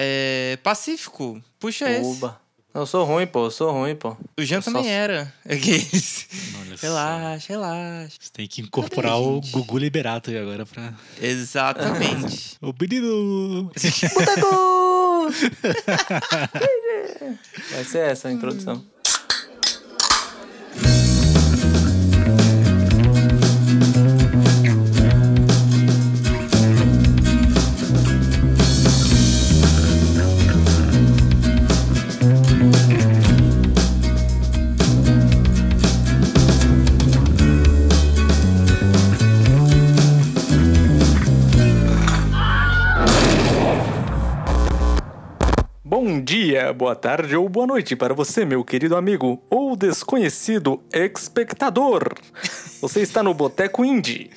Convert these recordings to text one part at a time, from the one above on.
É. Pacífico, puxa esse. Oba. Eu sou ruim, pô. Eu sou ruim, pô. O Jean Eu só- também era. É só. Relaxa, relaxa. Você tem que incorporar Cadê, o gente? Gugu Liberato aí agora pra. Exatamente. O menino! Boteco! Vai ser essa a introdução. Boa tarde ou boa noite para você, meu querido amigo ou desconhecido espectador. Você está no Boteco Indie.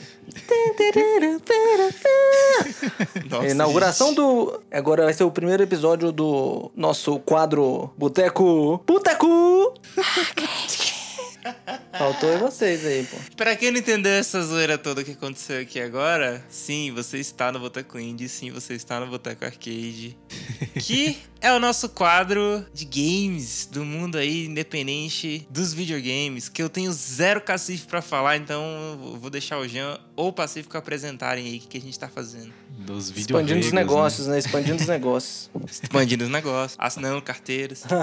Nossa, Inauguração gente. do. Agora vai ser o primeiro episódio do nosso quadro Boteco. Boteco! Faltou vocês aí, pô. Pra quem não entendeu essa zoeira toda que aconteceu aqui agora, sim, você está no Boteco Indie, sim, você está no Boteco Arcade. que é o nosso quadro de games do mundo aí independente dos videogames, que eu tenho zero cacife pra falar, então eu vou deixar o Jean ou o Pacífico apresentarem aí o que que a gente tá fazendo. Dos. Expandindo os negócios, né? Expandindo os negócios. Expandindo os negócios, assinando carteiras.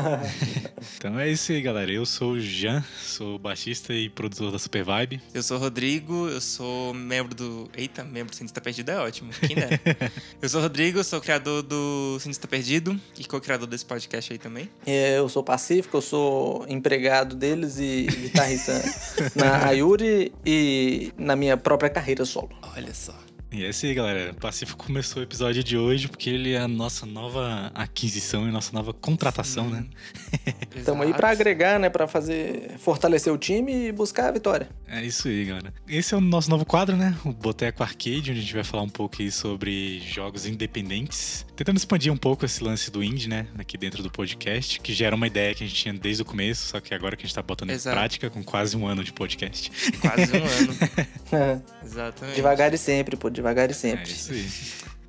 Então é isso aí, galera. Eu sou o Jean, sou baixista e produtor da Super Vibe. Eu sou o Rodrigo, eu sou membro do. Eita, membro do Cientista Perdido é ótimo. Quem dera. eu sou o Rodrigo, sou criador do Cientista Perdido e co-criador desse podcast aí também. É, Eu sou pacífico, eu sou empregado deles e guitarrista na Ayuri e na minha própria carreira solo. Olha só. E é isso aí, galera. O Pacífico começou o episódio de hoje porque ele é a nossa nova aquisição e nossa nova contratação, né? Estamos aí pra agregar, né? Pra fazer. fortalecer o time e buscar a vitória. É isso aí, galera. Esse é o nosso novo quadro, né? O Boteco Arcade, onde a gente vai falar um pouco aí sobre jogos independentes. Tentando expandir um pouco esse lance do indie, né? Aqui dentro do podcast, que já era uma ideia que a gente tinha desde o começo, só que agora que a gente tá botando Exato. em prática com quase um ano de podcast. Quase um ano. Exatamente. devagar e sempre, pô, devagar e É sempre. isso aí.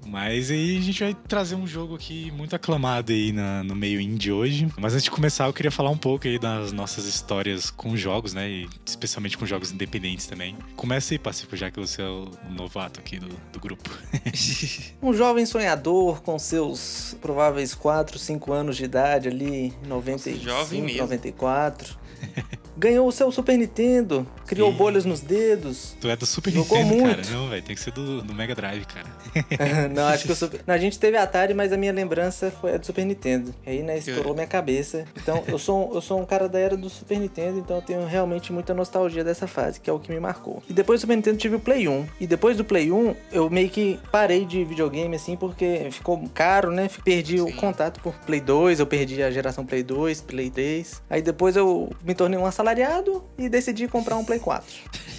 Mas aí a gente vai trazer um jogo aqui muito aclamado aí na- no meio indie hoje. Mas antes de começar, eu queria falar um pouco aí das nossas histórias com jogos, né? E especialmente com jogos independentes também. Começa aí, Pacífico, já que você é o novato aqui do, do grupo. Um jovem sonhador com seus prováveis 4, 5 anos de idade ali, em 95, jovem mesmo. 94. Ganhou o seu Super Nintendo, criou Ih. bolhas nos dedos. Tu é do Super Nintendo, cara. muito. Não, velho, tem que ser do, do Mega Drive, cara. não, acho que o Super... não, a gente teve Atari, mas a minha lembrança foi a do Super Nintendo. Aí, né, estourou minha cabeça. Então, eu sou, um- eu sou um cara da era do Super Nintendo, então eu tenho realmente muita nostalgia dessa fase, que é o que me marcou. E depois do Super Nintendo tive o Play 1. E depois do Play 1, eu meio que parei de videogame, assim, porque ficou caro, né? Perdi o Sim. contato por Play 2, eu perdi a geração Play 2, Play 3. Aí depois eu me tornei um assalariado e decidi comprar um Play 4.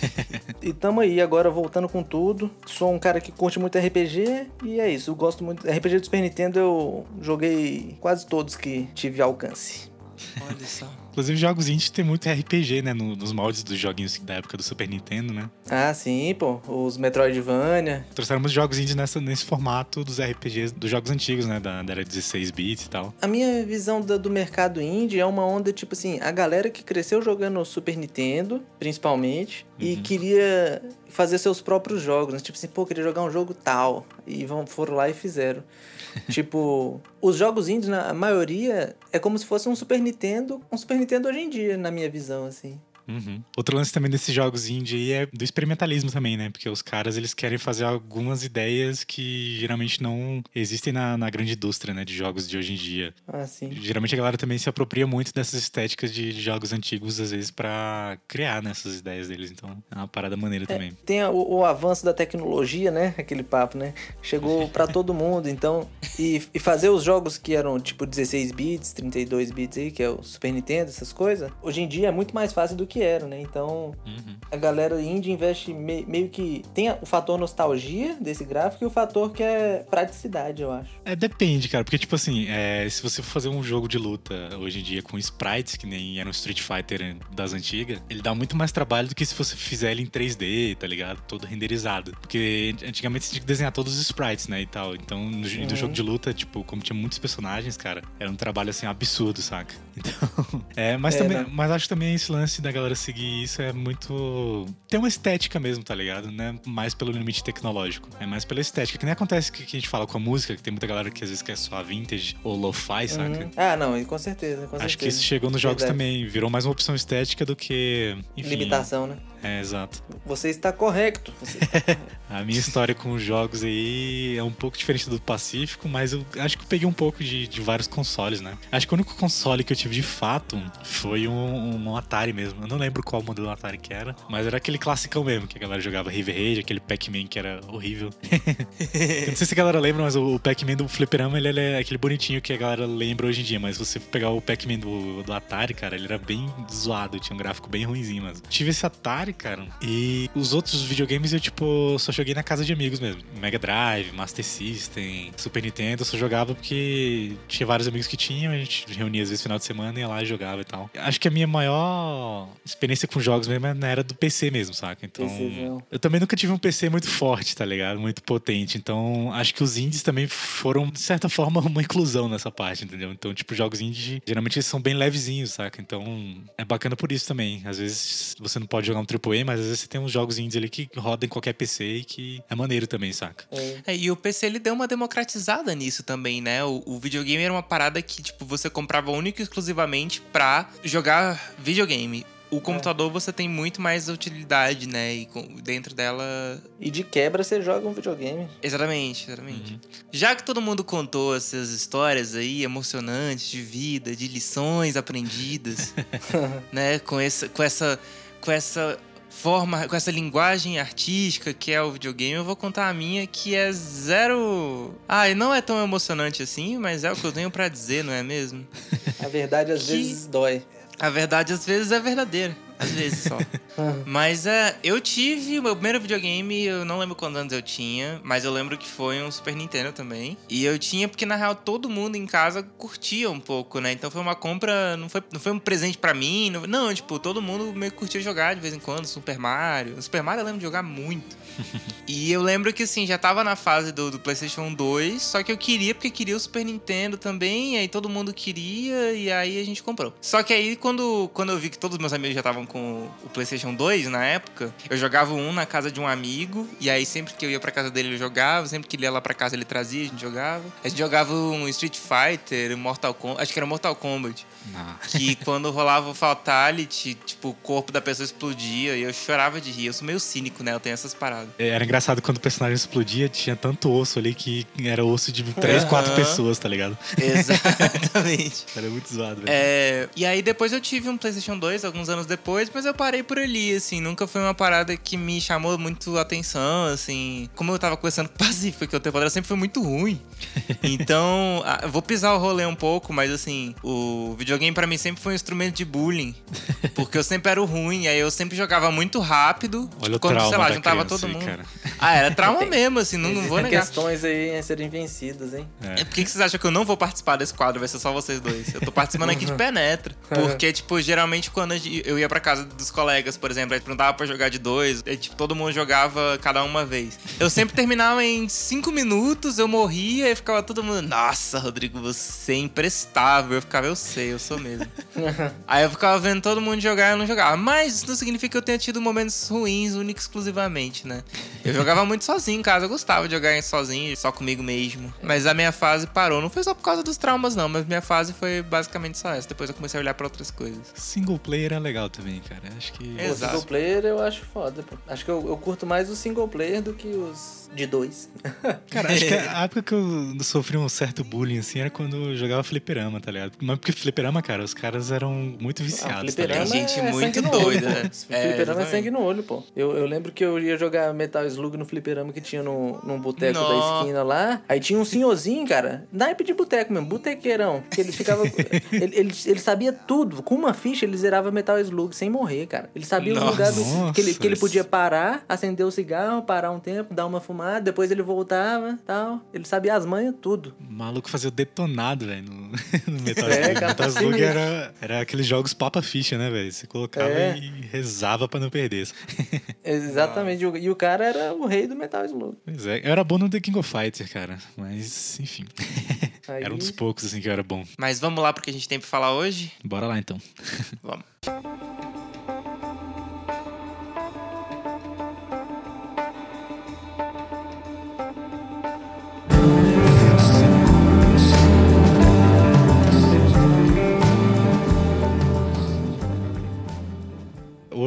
E tamo aí agora voltando com tudo. Sou um cara que curte muito RPG e é isso. Eu gosto muito. RPG do Super Nintendo eu joguei quase todos que tive alcance. Olha só. Inclusive, jogos indie tem muito RPG, né? no- nos moldes dos joguinhos da época do Super Nintendo, né? Ah, sim, pô. Os Metroidvania. Trouxeram muitos jogos indies nessa, nesse formato dos RPGs dos jogos antigos, né? Da, da era 16 bits e tal. A minha visão do, do mercado indie é uma onda tipo assim: a galera que cresceu jogando Super Nintendo, principalmente, e Uhum. queria fazer seus próprios jogos. Né? Tipo assim, pô, queria jogar um jogo tal. E vão, foram lá e fizeram. tipo, os jogos indies, na a maioria, é como se fosse um Super Nintendo, um Super Nintendo hoje em dia, na minha visão, assim. Uhum. Outro lance também desses jogos indie aí é do experimentalismo também, né? Porque os caras, eles querem fazer algumas ideias que geralmente não existem na, na grande indústria, né? De jogos de hoje em dia. Assim. Geralmente a galera também se apropria muito dessas estéticas de jogos antigos, às vezes, pra criar nessas ideias deles. Então, é uma parada maneira também. Tem o, o avanço da tecnologia, né? Aquele papo, né? Chegou pra todo mundo, então. E, e fazer os jogos que eram tipo 16 bits, 32 bits aí, que é o Super Nintendo, essas coisas, hoje em dia é muito mais fácil do que era, né? Então, uhum. a galera indie investe me, meio que. Tem o fator nostalgia desse gráfico e o fator que é praticidade, eu acho. É, depende, cara. Porque, tipo assim, é, se você for fazer um jogo de luta hoje em dia com sprites, que nem era no Street Fighter das antigas, ele dá muito mais trabalho do que se você fizer ele em 3D, tá ligado? Todo renderizado. Porque antigamente você tinha que desenhar todos os sprites, né? E tal. Então, no, uhum. no jogo de luta, tipo, como tinha muitos personagens, cara, era um trabalho assim absurdo, saca? Então. é, mas é, também. Né? Mas acho também esse lance da galera seguir isso é muito. Tem uma estética mesmo, tá ligado? Não é mais pelo limite tecnológico. É mais pela estética. Que nem acontece que, que a gente fala com a música, que tem muita galera que às vezes quer só vintage ou lo-fi, saca? Uhum. Ah, não, com certeza, com Acho certeza. que isso chegou nos jogos Verdade. também. Virou mais uma opção estética do que. Enfim, Limitação, né? É, exato. Você está correto. Você está correto. a minha história com os jogos aí é um pouco diferente do Pacífico, mas eu acho que eu peguei um pouco de, de vários consoles, né? Acho que o único console que eu tive de fato foi um, um Atari mesmo. Eu não lembro qual modelo do Atari que era, mas era aquele classicão mesmo, que a galera jogava River Raid, aquele Pac-Man que era horrível. não sei se a galera lembra, mas o Pac-Man do Fliperama, ele, ele, é aquele bonitinho que a galera lembra hoje em dia, mas você pegar o Pac-Man do, do Atari, cara, ele era bem zoado, tinha um gráfico bem ruimzinho, mas tive esse Atari, cara, e os outros videogames eu, tipo, só joguei na casa de amigos mesmo. Mega Drive, Master System, Super Nintendo, eu só jogava porque tinha vários amigos que tinham, a gente reunia às vezes no final de semana, ia lá e jogava e tal. Acho que a minha maior experiência com jogos mesmo é era do PC mesmo, saca? Então, eu também nunca tive um PC muito forte, tá ligado? Muito potente. Então, acho que os indies também foram, de certa forma, uma inclusão nessa parte, entendeu? Então, tipo, jogos indie, geralmente eles são bem levezinhos, saca? Então, é bacana por isso também. Às vezes você não pode jogar um AAA, mas às vezes você tem uns jogos indies ali que rodam em qualquer PC e que é maneiro também, saca? É. é, e o PC ele deu uma democratizada nisso também, né? O, o, videogame era uma parada que, tipo, você comprava único e exclusivamente pra jogar videogame. O é. computador é. você tem muito mais utilidade, né? E dentro dela. E de quebra você joga um videogame. Exatamente, exatamente. Uhum. Já que todo mundo contou essas histórias aí emocionantes de vida, de lições aprendidas, né? Com essa, com essa, com essa forma, com essa linguagem artística que é o videogame, eu vou contar a minha que é zero. Ah, não é tão emocionante assim, mas é o que eu tenho para dizer, não é mesmo? A verdade às que... vezes dói. A verdade às vezes é verdadeira. Às vezes só. mas é, eu tive o meu primeiro videogame, eu não lembro quantos anos eu tinha, mas eu lembro que foi um Super Nintendo também. E eu tinha porque na real todo mundo em casa curtia um pouco, né? Então foi uma compra, não foi, não foi um presente para mim, não, não, tipo, todo mundo meio que curtia jogar de vez em quando, Super Mario. Super Mario eu lembro de jogar muito. e eu lembro que assim, já tava na fase do, do PlayStation 2, só que eu queria porque queria o Super Nintendo também, e aí todo mundo queria, e aí a gente comprou. Só que aí quando, quando eu vi que todos os meus amigos já estavam com o PlayStation 2 na época, eu jogava um na casa de um amigo, e aí sempre que eu ia pra casa dele ele jogava, sempre que ele ia lá pra casa ele trazia, a gente jogava. A gente jogava um Street Fighter, Mortal Kombat, acho que era Mortal Kombat. Não. Que quando rolava o Fatality, tipo, o corpo da pessoa explodia e eu chorava de rir. Eu sou meio cínico, né? Eu tenho essas paradas. É, era engraçado quando o personagem explodia, tinha tanto osso ali que era osso de três, uhum. quatro pessoas, tá ligado? Exatamente. era muito zoado, velho. É, e aí depois eu tive um PlayStation 2 alguns anos depois, mas eu parei por ali, assim. Nunca foi uma parada que me chamou muito atenção, assim. Como eu tava conversando com o Pacífico, que o tempo sempre foi muito ruim. Então, eu vou pisar o rolê um pouco, mas assim, o videogame para mim sempre foi um instrumento de bullying. Porque eu sempre era o ruim, aí eu sempre jogava muito rápido. Olha quando, sei lá, juntava todo aí, mundo. Cara. Ah, era trauma mesmo, assim, não, não vou negar. questões aí a serem vencidas, hein? É. Por que, que vocês acham que eu não vou participar desse quadro? Vai ser só vocês dois. Eu tô participando aqui de penetra. Porque, tipo, geralmente quando eu ia pra casa dos colegas, por exemplo, aí perguntava pra jogar de dois, aí, tipo, todo mundo jogava cada uma vez. Eu sempre terminava em cinco minutos, eu morria e ficava todo mundo, nossa, Rodrigo, você é imprestável. Eu ficava, eu sei, eu sou mesmo. Aí eu ficava vendo todo mundo jogar e eu não jogava. Mas isso não significa que eu tenha tido momentos ruins, únicos exclusivamente, né? Eu jogava muito sozinho em casa, eu gostava de jogar sozinho, só comigo mesmo. Mas a minha fase parou. Não foi só por causa dos traumas, não, mas minha fase foi basicamente só essa. Depois eu comecei a olhar pra outras coisas. Single player é legal também, cara. Acho que. Exato. O single player eu acho foda. Acho que eu, eu curto mais o single player do que os de dois. Cara, acho que a época que eu sofri um certo bullying, assim, era quando eu jogava fliperama, tá ligado? Mas porque fliperama, cara, os caras eram muito viciados. Ah, tá Tem gente é muito doida. Olho, é, fliperama é sangue no olho, pô. Eu, eu lembro que eu ia jogar Metal Slug no fliperama que tinha no, num boteco da esquina lá. Aí tinha um senhorzinho, cara, naipe de boteco mesmo, botequeirão. Que ele ficava. ele, ele, ele, sabia tudo. Com uma ficha ele zerava Metal Slug sem sem morrer, cara. Ele sabia os Nossa. lugares que ele, que ele podia parar, acender o cigarro, parar um tempo, dar uma fumada, depois ele voltava tal. Ele sabia as manhas, tudo. O maluco fazia o detonado, velho, no, no Metal É, Slug. cara, Metal assim Slug era, era aqueles jogos papa ficha, né, velho? Você colocava É. e rezava pra não perder. Exatamente. E o cara era o rei do Metal Slug. Pois é, eu era bom no The King of Fighter, cara. Mas, enfim. Aí- Era um dos poucos, assim, que eu era bom. Mas vamos lá pro que a gente tem pra falar hoje? Bora lá, então. Vamos.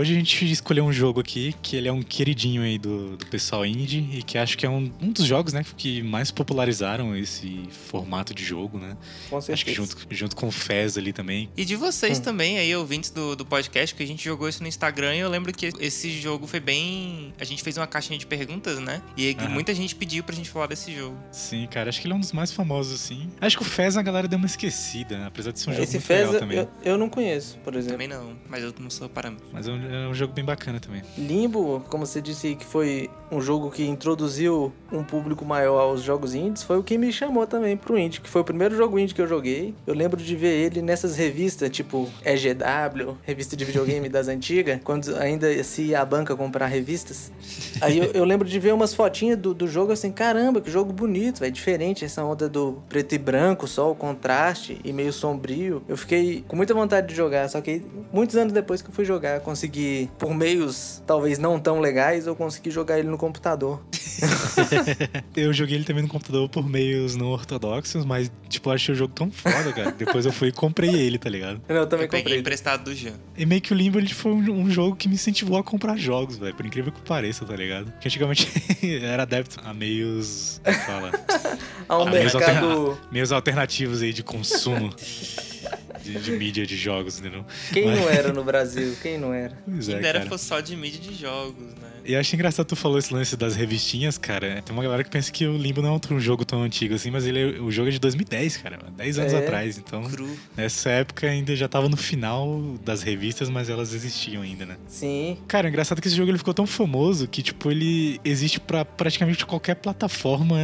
Hoje a gente escolheu um jogo aqui que ele é um queridinho aí do, do pessoal indie e que acho que é um, um dos jogos, né, que mais popularizaram esse formato de jogo, né? Com certeza. Acho que junto, junto com o Fez ali também. E de vocês Hum. também, aí, ouvintes do, do podcast, que a gente jogou isso no Instagram e eu lembro que esse jogo foi bem. A gente fez uma caixinha de perguntas, né? E muita gente pediu pra gente falar desse jogo. Sim, cara, acho que ele é um dos mais famosos, assim. Acho que o Fez a galera deu uma esquecida, né? apesar de ser um jogo Esse muito Fez legal também. eu, eu não conheço, por exemplo. Também não, mas eu não sou parâmetro. Mas é um, é um jogo bem bacana também. Limbo, como você disse que foi um jogo que introduziu um público maior aos jogos indies, foi o que me chamou também pro indie, que foi o primeiro jogo indie que eu joguei. Eu lembro de ver ele nessas revistas, tipo EGW, revista de videogame das antigas, quando ainda se ia à banca comprar revistas. Aí eu, eu lembro de ver umas fotinhas do, do jogo assim, caramba, que jogo bonito, é diferente essa onda do preto e branco, só o contraste e meio sombrio. Eu fiquei com muita vontade de jogar, só que muitos anos depois que eu fui jogar, consegui, por meios talvez não tão legais, eu consegui jogar ele no computador. Eu joguei ele também no computador por meios não ortodoxos, mas, tipo, eu achei o jogo tão foda, cara. Depois eu fui e comprei ele, tá ligado? Eu também eu peguei comprei. emprestado do Jean. E meio que o Limbo ele foi um, um jogo que me incentivou a comprar jogos, velho. Por incrível que pareça, tá ligado? Porque antigamente era adepto a meios. Como fala? Ao Ah, meios, mercado. alterna- meios alternativos aí de consumo de, de mídia de jogos, entendeu? Quem Mas- não era no Brasil? Quem não era? Pois é, Quem dera fosse só de mídia de jogos, né? E eu achei engraçado tu falou esse lance das revistinhas, cara. Tem uma galera que pensa que o Limbo não é outro jogo tão antigo assim, mas ele é, o jogo é de 2010, cara. 10 anos É. atrás. Então, Cru. nessa época ainda já tava no final das revistas, mas elas existiam ainda, né? Sim. Cara, engraçado que esse jogo ele ficou tão famoso que, tipo, ele existe pra praticamente qualquer plataforma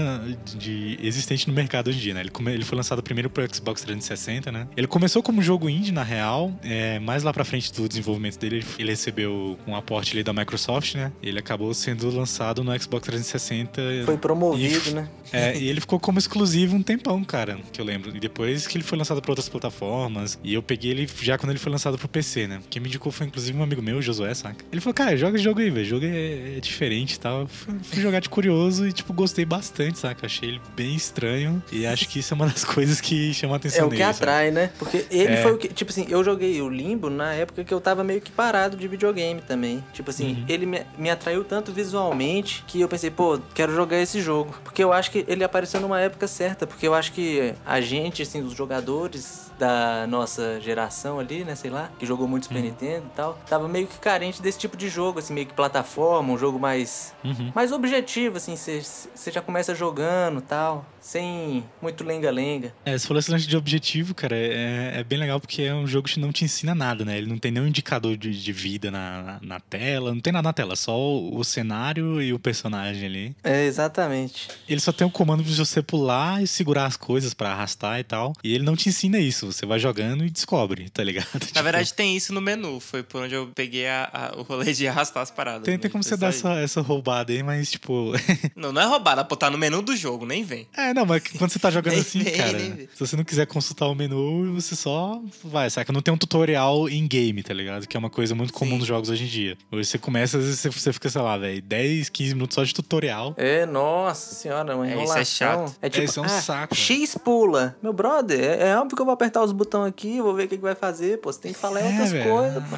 de, existente no mercado hoje em dia, né? Ele, come- ele foi lançado primeiro pro Xbox 360, né? Ele começou como jogo indie, na real. É, mais lá pra frente do desenvolvimento dele, ele, ele recebeu um aporte ali da Microsoft, né? Ele acabou sendo lançado no Xbox 360. Foi promovido, E- né? É, e ele ficou como exclusivo um tempão, cara, que eu lembro. E depois que ele foi lançado pra outras plataformas. E eu peguei ele já quando ele foi lançado pro PC, né? Quem me indicou foi inclusive um amigo meu, o Josué, saca? Ele falou, cara, joga esse jogo aí, velho. O jogo é, é diferente e tal. Fui, fui jogar de curioso e, tipo, gostei bastante, saca? Achei ele bem estranho. E acho que isso é uma das coisas que chama a atenção É o que nele, sabe? atrai, né? Porque ele É. foi o que. Tipo assim, eu joguei o Limbo na época que eu tava meio que parado de videogame também. Tipo assim, Uhum. ele me, me atraiu tanto visualmente que eu pensei, pô, quero jogar esse jogo. Porque eu acho que ele apareceu numa época certa. Porque eu acho que a gente, assim, os jogadores da nossa geração ali, né, sei lá, que jogou muito Super Nintendo e tal, tava meio que carente desse tipo de jogo, assim, meio que plataforma, um jogo mais Uhum. mais objetivo, assim, você já começa jogando tal, sem muito lenga-lenga. É, você falou esse lance de objetivo, cara, é, é bem legal porque é um jogo que não te ensina nada, né? Ele não tem nenhum indicador de, de vida na, na, na tela, não tem nada na tela, só o, o cenário e o personagem ali. É, exatamente. Ele só tem o comando de você pular e segurar as coisas pra arrastar e tal. E ele não te ensina isso, você vai jogando e descobre, tá ligado? Na Tipo, verdade, tem isso no menu. Foi por onde eu peguei a- a- o rolê de arrastar as paradas. Tem, né? tem como você dar essa, essa roubada aí, mas tipo. Não, não é roubada, pô, tá no menu do jogo, nem vem. É, não, mas quando você tá jogando assim, vem, cara, se você não quiser consultar o menu, você só vai, saca? Não tem um tutorial em game, tá ligado? Que é uma coisa muito comum Sim. nos jogos hoje em dia. Hoje você começa, às vezes você- você fica, sei lá, velho, 10, 15 minutos só de tutorial. É, nossa senhora, uma É, isso é enrolação. chato. É tipo, isso é um ah, saco, X pula. Meu brother, é, é óbvio que eu vou apertar os botões aqui, vou ver o que, que vai fazer, pô. Você tem que falar É, outras velho. coisas, pô.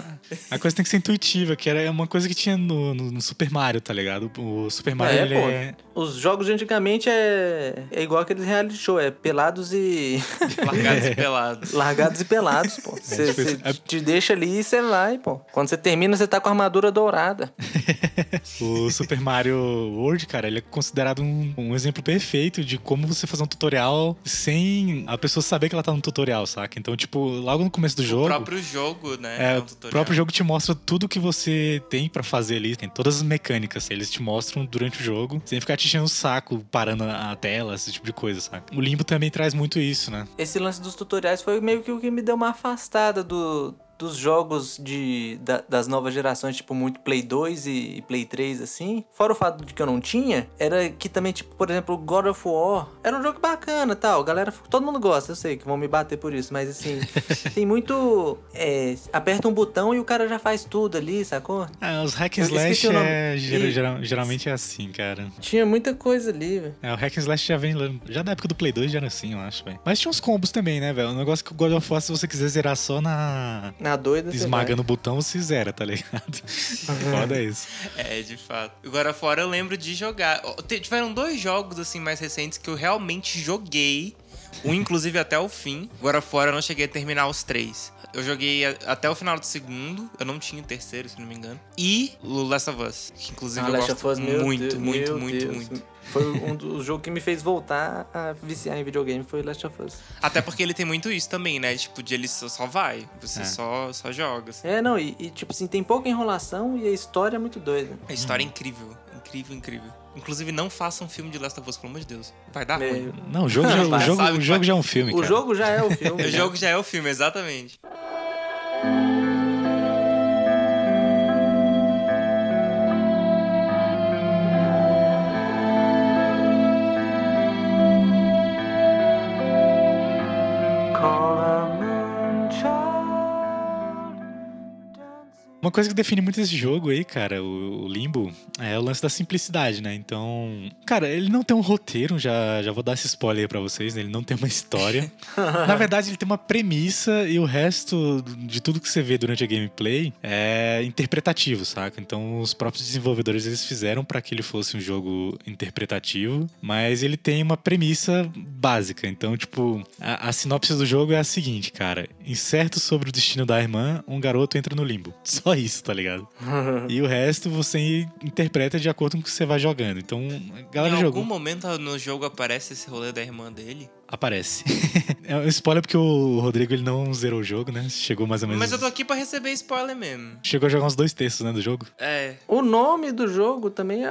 A coisa tem que ser intuitiva, que era uma coisa que tinha no, no- no Super Mario, tá ligado? O Super Mario, É, ele pô. é... Os jogos de antigamente é, é igual aqueles reality show, é pelados e. Largados e pelados. largados e pelados, pô. Você tipo. É- te deixa ali e você vai, pô. Quando você termina, você tá com a armadura dourada. o Super Mario World, cara, ele é considerado um, um, exemplo perfeito de como você fazer um tutorial sem a pessoa saber que ela tá no tutorial, saca? Então, tipo, logo no começo do jogo. O próprio jogo, né? É, é um o próprio jogo te mostra tudo que você tem para fazer ali, tem todas as mecânicas. Eles te mostram durante o jogo, sem ficar te enchendo o saco, parando a tela, esse tipo de coisa, saca? O Limbo também traz muito isso, né? Esse lance dos tutoriais foi meio que o que me deu uma afastada do, dos jogos de, da, das novas gerações, tipo, muito Play 2 e, Play 3, assim, fora o fato de que eu não tinha, era que também, tipo, por exemplo, God of War era um jogo bacana tal. Galera, todo mundo gosta, eu sei que vão me bater por isso, mas assim, tem muito. É, aperta um botão e o cara já faz tudo ali, sacou? Ah, os hack slash é, geral, geralmente é assim, cara. Tinha muita coisa ali, velho. É, o hack slash já vem. Já da época do Play 2 já era assim, eu acho, velho. Mas tinha uns combos também, né, velho? O negócio que o God of War, se você quiser zerar só na. Na doida, Esmagando o botão, você zera, tá ligado? Foda isso. É, de fato. Agora fora eu lembro de jogar. Tiveram dois jogos, assim, mais recentes que eu realmente joguei. Um, inclusive, até o fim. Agora fora eu não cheguei a terminar os três. Eu joguei até o final do segundo. Eu não tinha o terceiro, se não me engano. E o Last of Us. Que inclusive ah, eu Last gosto muito, muito, muito, muito, muito. Foi um dos jogos que me fez voltar a viciar em videogame foi Last of Us. Até porque ele tem muito isso também, né? Tipo, de ele só vai. Você é. só, só joga. Assim. É, não, e, e, tipo assim, tem pouca enrolação e a história é muito doida. A história hum. é incrível. Incrível, incrível. Inclusive, não façam um filme de Last of Us, pelo amor de Deus. Vai dar é. ruim. Não, o jogo, já, o jogo, o jogo já é um filme. O cara. jogo já é o filme. o jogo já é o filme, exatamente. Uma coisa que define muito esse jogo aí, cara, o, o, Limbo, é o lance da simplicidade, né? Então, cara, ele não tem um roteiro, já, já vou dar esse spoiler aí pra vocês, né? Ele não tem uma história. Na verdade, ele tem uma premissa e o resto de tudo que você vê durante a gameplay é interpretativo, saca? Então, os próprios desenvolvedores eles fizeram para que ele fosse um jogo interpretativo, mas ele tem uma premissa básica. Então, tipo, a, a sinopse do jogo é a seguinte, cara: incerto sobre o destino da irmã, um garoto entra no limbo. Só isso, tá ligado? e o resto você interpreta de acordo com o que você vai jogando. Então, a galera Em jogou. algum momento no jogo aparece esse rolê da irmã dele? Aparece. é um spoiler porque o Rodrigo ele não zerou o jogo, né? Chegou mais ou menos. Mas eu tô aqui pra receber spoiler mesmo. Chegou a jogar uns dois terços, né, do jogo? É. O nome do jogo também, é,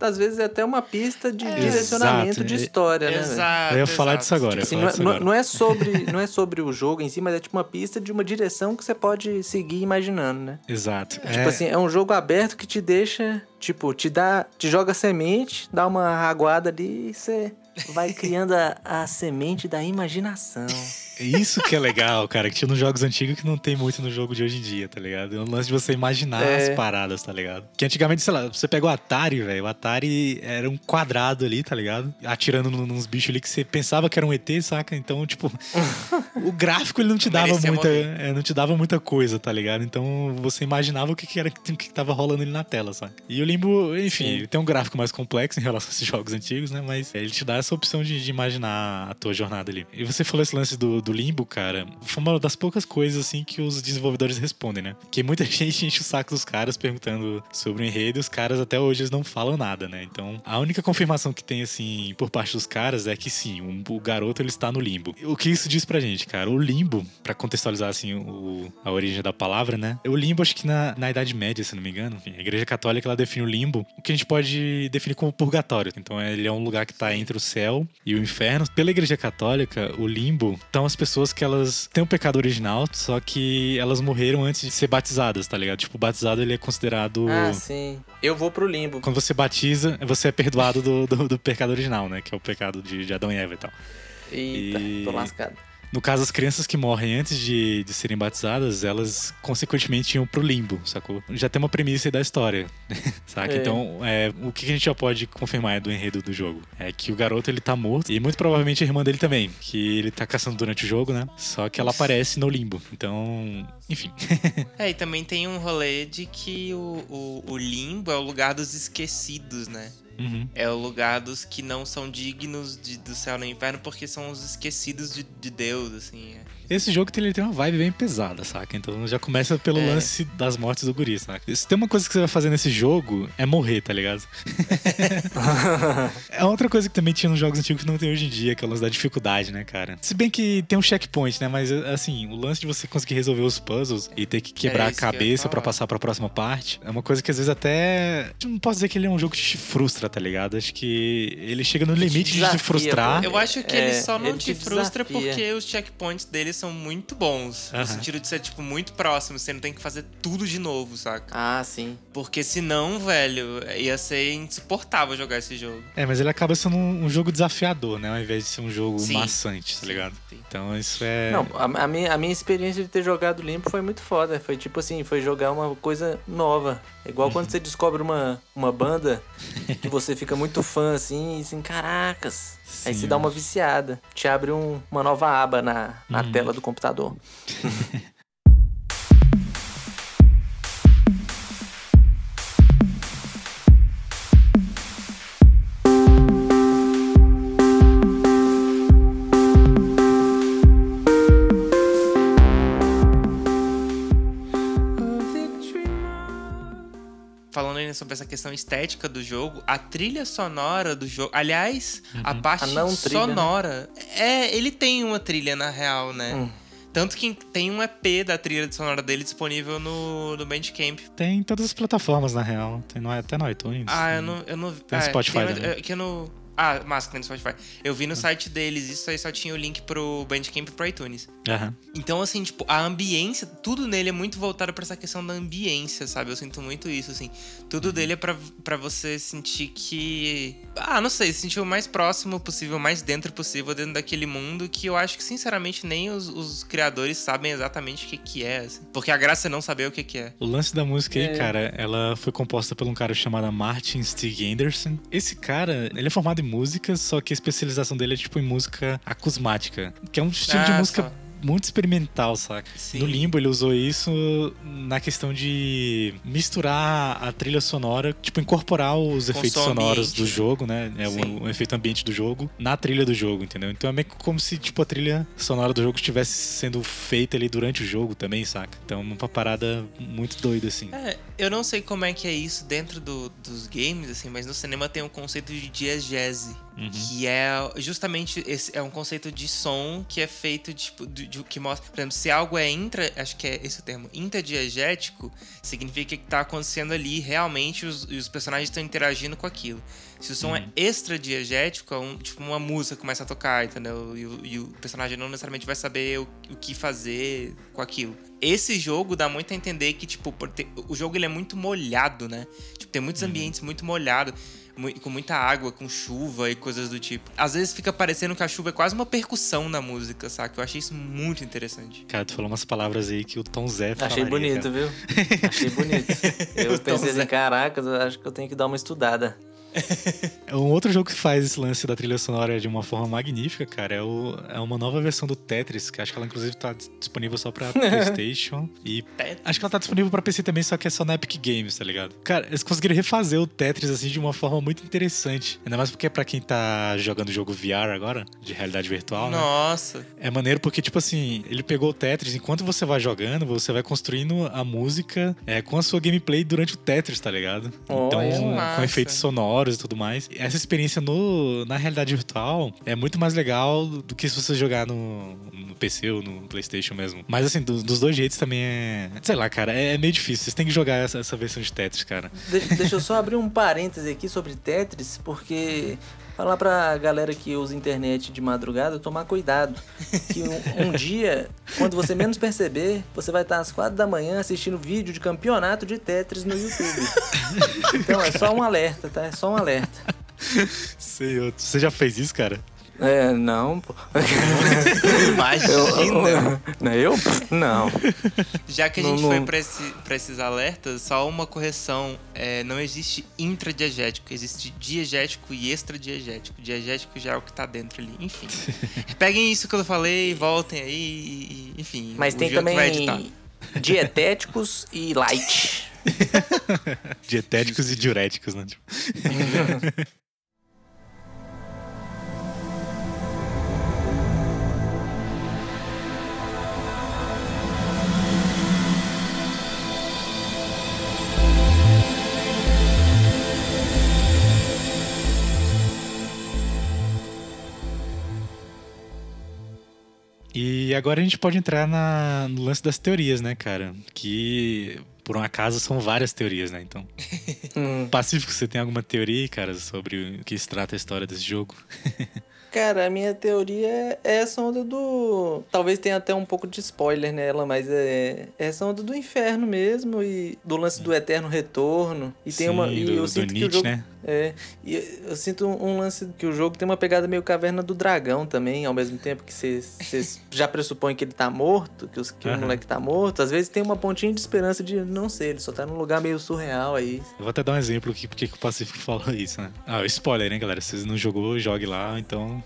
às vezes, é até uma pista de é. direcionamento exato. de história, né? Exato. Eu ia exato. falar disso agora. Assim, não, é, agora. não, é sobre, não é sobre o jogo em si, mas é tipo uma pista de uma direção que você pode seguir imaginando, né? Exato. Tipo é... assim, é um jogo aberto que te deixa, tipo, te dá, te joga semente, dá uma aguada ali e você vai criando a, a semente da imaginação. Isso que é legal, cara, que tinha nos jogos antigos que não tem muito no jogo de hoje em dia, tá ligado? É um lance de você imaginar é. as paradas, tá ligado? Que antigamente, sei lá, você pegou o Atari, velho, o Atari era um quadrado ali, tá ligado? Atirando nos bichos ali que você pensava que era um ET, saca? Então, tipo, o gráfico ele não te dava muita, é, não te dava muita coisa, tá ligado? Então, você imaginava o que, que era que, que tava rolando ali na tela, saca? E o Limbo, enfim, tem um gráfico mais complexo em relação a esses jogos antigos, né? Mas ele te dá essa opção de, de imaginar a tua jornada ali. E você falou esse lance do, do do Limbo, cara, foi uma das poucas coisas assim que os desenvolvedores respondem, né? Que muita gente enche o saco dos caras perguntando sobre o enredo e os caras até hoje eles não falam nada, né? Então, a única confirmação que tem assim por parte dos caras é que sim, o, o garoto ele está no limbo. O que isso diz pra gente, cara? O limbo, para contextualizar assim o, a origem da palavra, né? O limbo acho que na, na Idade Média, se não me engano, enfim, a Igreja Católica ela define o limbo, o que a gente pode definir como purgatório. Então, ele é um lugar que tá entre o céu e o inferno. Pela Igreja Católica, o limbo estão as pessoas que elas têm um pecado original, só que elas morreram antes de ser batizadas, tá ligado? Tipo, o batizado ele é considerado. Ah, sim. Eu vou pro limbo. Quando você batiza, você é perdoado do, do, do pecado original, né? Que é o pecado de, de Adão e Eva e tal. Eita, e... tô lascado. No caso, as crianças que morrem antes de, de serem batizadas, elas consequentemente iam pro limbo, sacou? Já tem uma premissa aí da história, saca? É. Então, é, o que a gente já pode confirmar do enredo do jogo? É que o garoto, ele tá morto, e muito provavelmente a irmã dele também, que ele tá caçando durante o jogo, né? Só que ela aparece no limbo, então... Enfim. é, e também tem um rolê de que o, o, o limbo é o lugar dos esquecidos, né? Uhum. É o lugar dos que não são dignos de- do céu no inferno porque são os esquecidos de, de Deus, assim. é. Esse jogo ele tem uma vibe bem pesada, saca? Então já começa pelo É. lance das mortes do guri, saca? Se tem uma coisa que você vai fazer nesse jogo, é morrer, tá ligado? é outra coisa que também tinha nos jogos antigos que não tem hoje em dia, que é o lance da dificuldade, né, cara? Se bem que tem um checkpoint, né? Mas assim, o lance de você conseguir resolver os puzzles e ter que quebrar É a que cabeça pra falar. passar pra próxima parte, é uma coisa que às vezes até. Não posso dizer que ele é um jogo que te frustra, tá ligado? Acho que ele chega no Que te limite de desafia, te frustrar. Eu acho que É, ele só não ele te te frustra porque os checkpoints dele são muito bons. No sentido de ser, tipo, muito próximo. Você não tem que fazer tudo de novo, saca? Ah, sim. Porque senão, velho, ia ser insuportável jogar esse jogo. É, mas ele acaba sendo um, um jogo desafiador, né? Ao invés de ser um jogo Sim. maçante, tá Sim, ligado? sim. Então isso é. Não, a, a minha, a minha experiência de ter jogado limpo foi muito foda. Foi tipo assim, foi jogar uma coisa nova. É igual quando você descobre uma, uma banda que você fica muito fã, assim, e assim, caracas. Aí Sim, você dá uma viciada. Te abre um- uma nova aba na, na Uhum. tela do computador. sobre essa questão estética do jogo, a trilha sonora do jogo. Aliás, a parte A não trilha, né? sonora. É, ele tem uma trilha na real, né? Hum. Tanto que tem um EP da trilha sonora dele disponível no, no Bandcamp. Tem em todas as plataformas, na real. Tem no, até no iTunes. Ah, eu não. Eu não Tem ah, Spotify no- também. é, que eu no, ah, tem no Spotify. Eu vi no site deles, isso aí só tinha o link pro Bandcamp e pro iTunes. Aham. Então, assim, tipo, a ambiência, tudo nele é muito voltado pra essa questão da ambiência, sabe? Eu sinto muito isso, assim. Tudo dele é pra, pra você sentir que. Ah, não sei, se sentir o mais próximo possível, o mais dentro possível, dentro daquele mundo que eu acho que, sinceramente, nem os, os criadores sabem exatamente o que, que é, assim. Porque a graça é não saber o que, que é. O lance da música aí, É. cara, ela foi composta por um cara chamado Martin Stig Anderson. Esse cara, ele é formado em música, só que a especialização dele é tipo em música acusmática, que é um estilo de Ah, música só. Muito experimental, saca? Sim. No Limbo ele usou isso na questão de misturar a trilha sonora, tipo incorporar os Com efeitos sonoros ambiente, do jogo, né? É o efeito ambiente do jogo na trilha do jogo, entendeu? Então é meio como se tipo a trilha sonora do jogo estivesse sendo feita ali durante o jogo também, saca? Então uma parada muito doida assim. É, eu não sei como é que é isso dentro do- dos games, assim, mas no cinema tem um conceito de diegese. Uhum. Que é justamente esse é um conceito de som que é feito tipo de, de- que mostra, por exemplo, se algo é intra, acho que é esse o termo, intradiegético, significa que tá acontecendo ali realmente os, e os personagens estão interagindo com aquilo. Se o som é extradiegético, é um, tipo uma música começa a tocar, entendeu? E, o- e o personagem não necessariamente vai saber o, o que fazer com aquilo. Esse jogo dá muito a entender que, tipo, ter- o jogo ele é muito molhado, né? Tipo, tem muitos ambientes muito molhados, com muita água, com chuva e coisas do tipo. Às vezes fica parecendo que a chuva é quase uma percussão na música, saca? Eu achei isso muito interessante. Cara, tu falou umas palavras aí que o Tom Zé Achei falaria, bonito, cara. viu? Achei bonito. Eu pensei assim, caracas, eu acho que eu tenho que dar uma estudada. Um outro jogo que faz esse lance da trilha sonora de uma forma magnífica, cara, é, o, é uma nova versão do Tetris, que acho que ela inclusive tá disponível só pra PlayStation. e acho que ela tá disponível pra PC também, só que é só na Epic Games, tá ligado? Cara, eles conseguiram refazer o Tetris assim de uma forma muito interessante. Ainda mais porque é pra quem tá jogando o jogo VR agora, de realidade virtual, né? Nossa. É maneiro porque, tipo assim, ele pegou o Tetris, enquanto você vai jogando, você vai construindo a música é, com a sua gameplay durante o Tetris, tá ligado? Olha, então, massa. com efeitos sonoros e tudo mais. Essa experiência no, na realidade virtual é muito mais legal do que se você jogar no, no PC ou no PlayStation mesmo. Mas, assim, do- dos dois jeitos também é. Sei lá, cara, é, é meio difícil. Vocês têm que jogar essa, essa versão de Tetris, cara. De- deixa eu só abrir um parêntese aqui sobre Tetris, porque falar pra galera que usa internet de madrugada tomar cuidado. Que um, um dia, quando você menos perceber, você vai estar às quatro da manhã assistindo vídeo de campeonato de Tetris no YouTube. Então é só um alerta, tá? É só um alerta. Sei, você já fez isso, cara? É, não, pô. Imagina. Eu, não, eu? Não. Já que a Não, gente não- foi pra, esse- pra esses alertas, só uma correção. É, não existe intradiegético, existe diegético e extradiegético. Diegético já é o que tá dentro ali. Enfim. Peguem isso que eu falei, voltem aí, e- enfim. Mas o tem também dietéticos e light. Dietéricos e diuréticos, né? Agora a gente pode entrar na, no lance das teorias, né, cara? Que por um acaso são várias teorias, né? Então. Hum. Pacífico, você tem alguma teoria, cara, sobre o que se trata a história desse jogo? Cara, a minha teoria é essa onda do. Talvez tenha até um pouco de spoiler nela, mas é é essa onda do inferno mesmo e do lance do eterno retorno. E tem Sim, uma. E do, eu do sinto que o Nietzsche, jogo. né? É, e eu sinto um lance que o jogo tem uma pegada meio caverna do dragão também, ao mesmo tempo que você já pressupõe que ele tá morto, que, os, que o Aham. moleque tá morto. Às vezes tem uma pontinha de esperança de não sei, ele só tá num lugar meio surreal aí. Eu vou até dar um exemplo aqui porque que o Pacífico falou isso, né? Ah, spoiler, né, galera? Se você não jogou, jogue lá, então.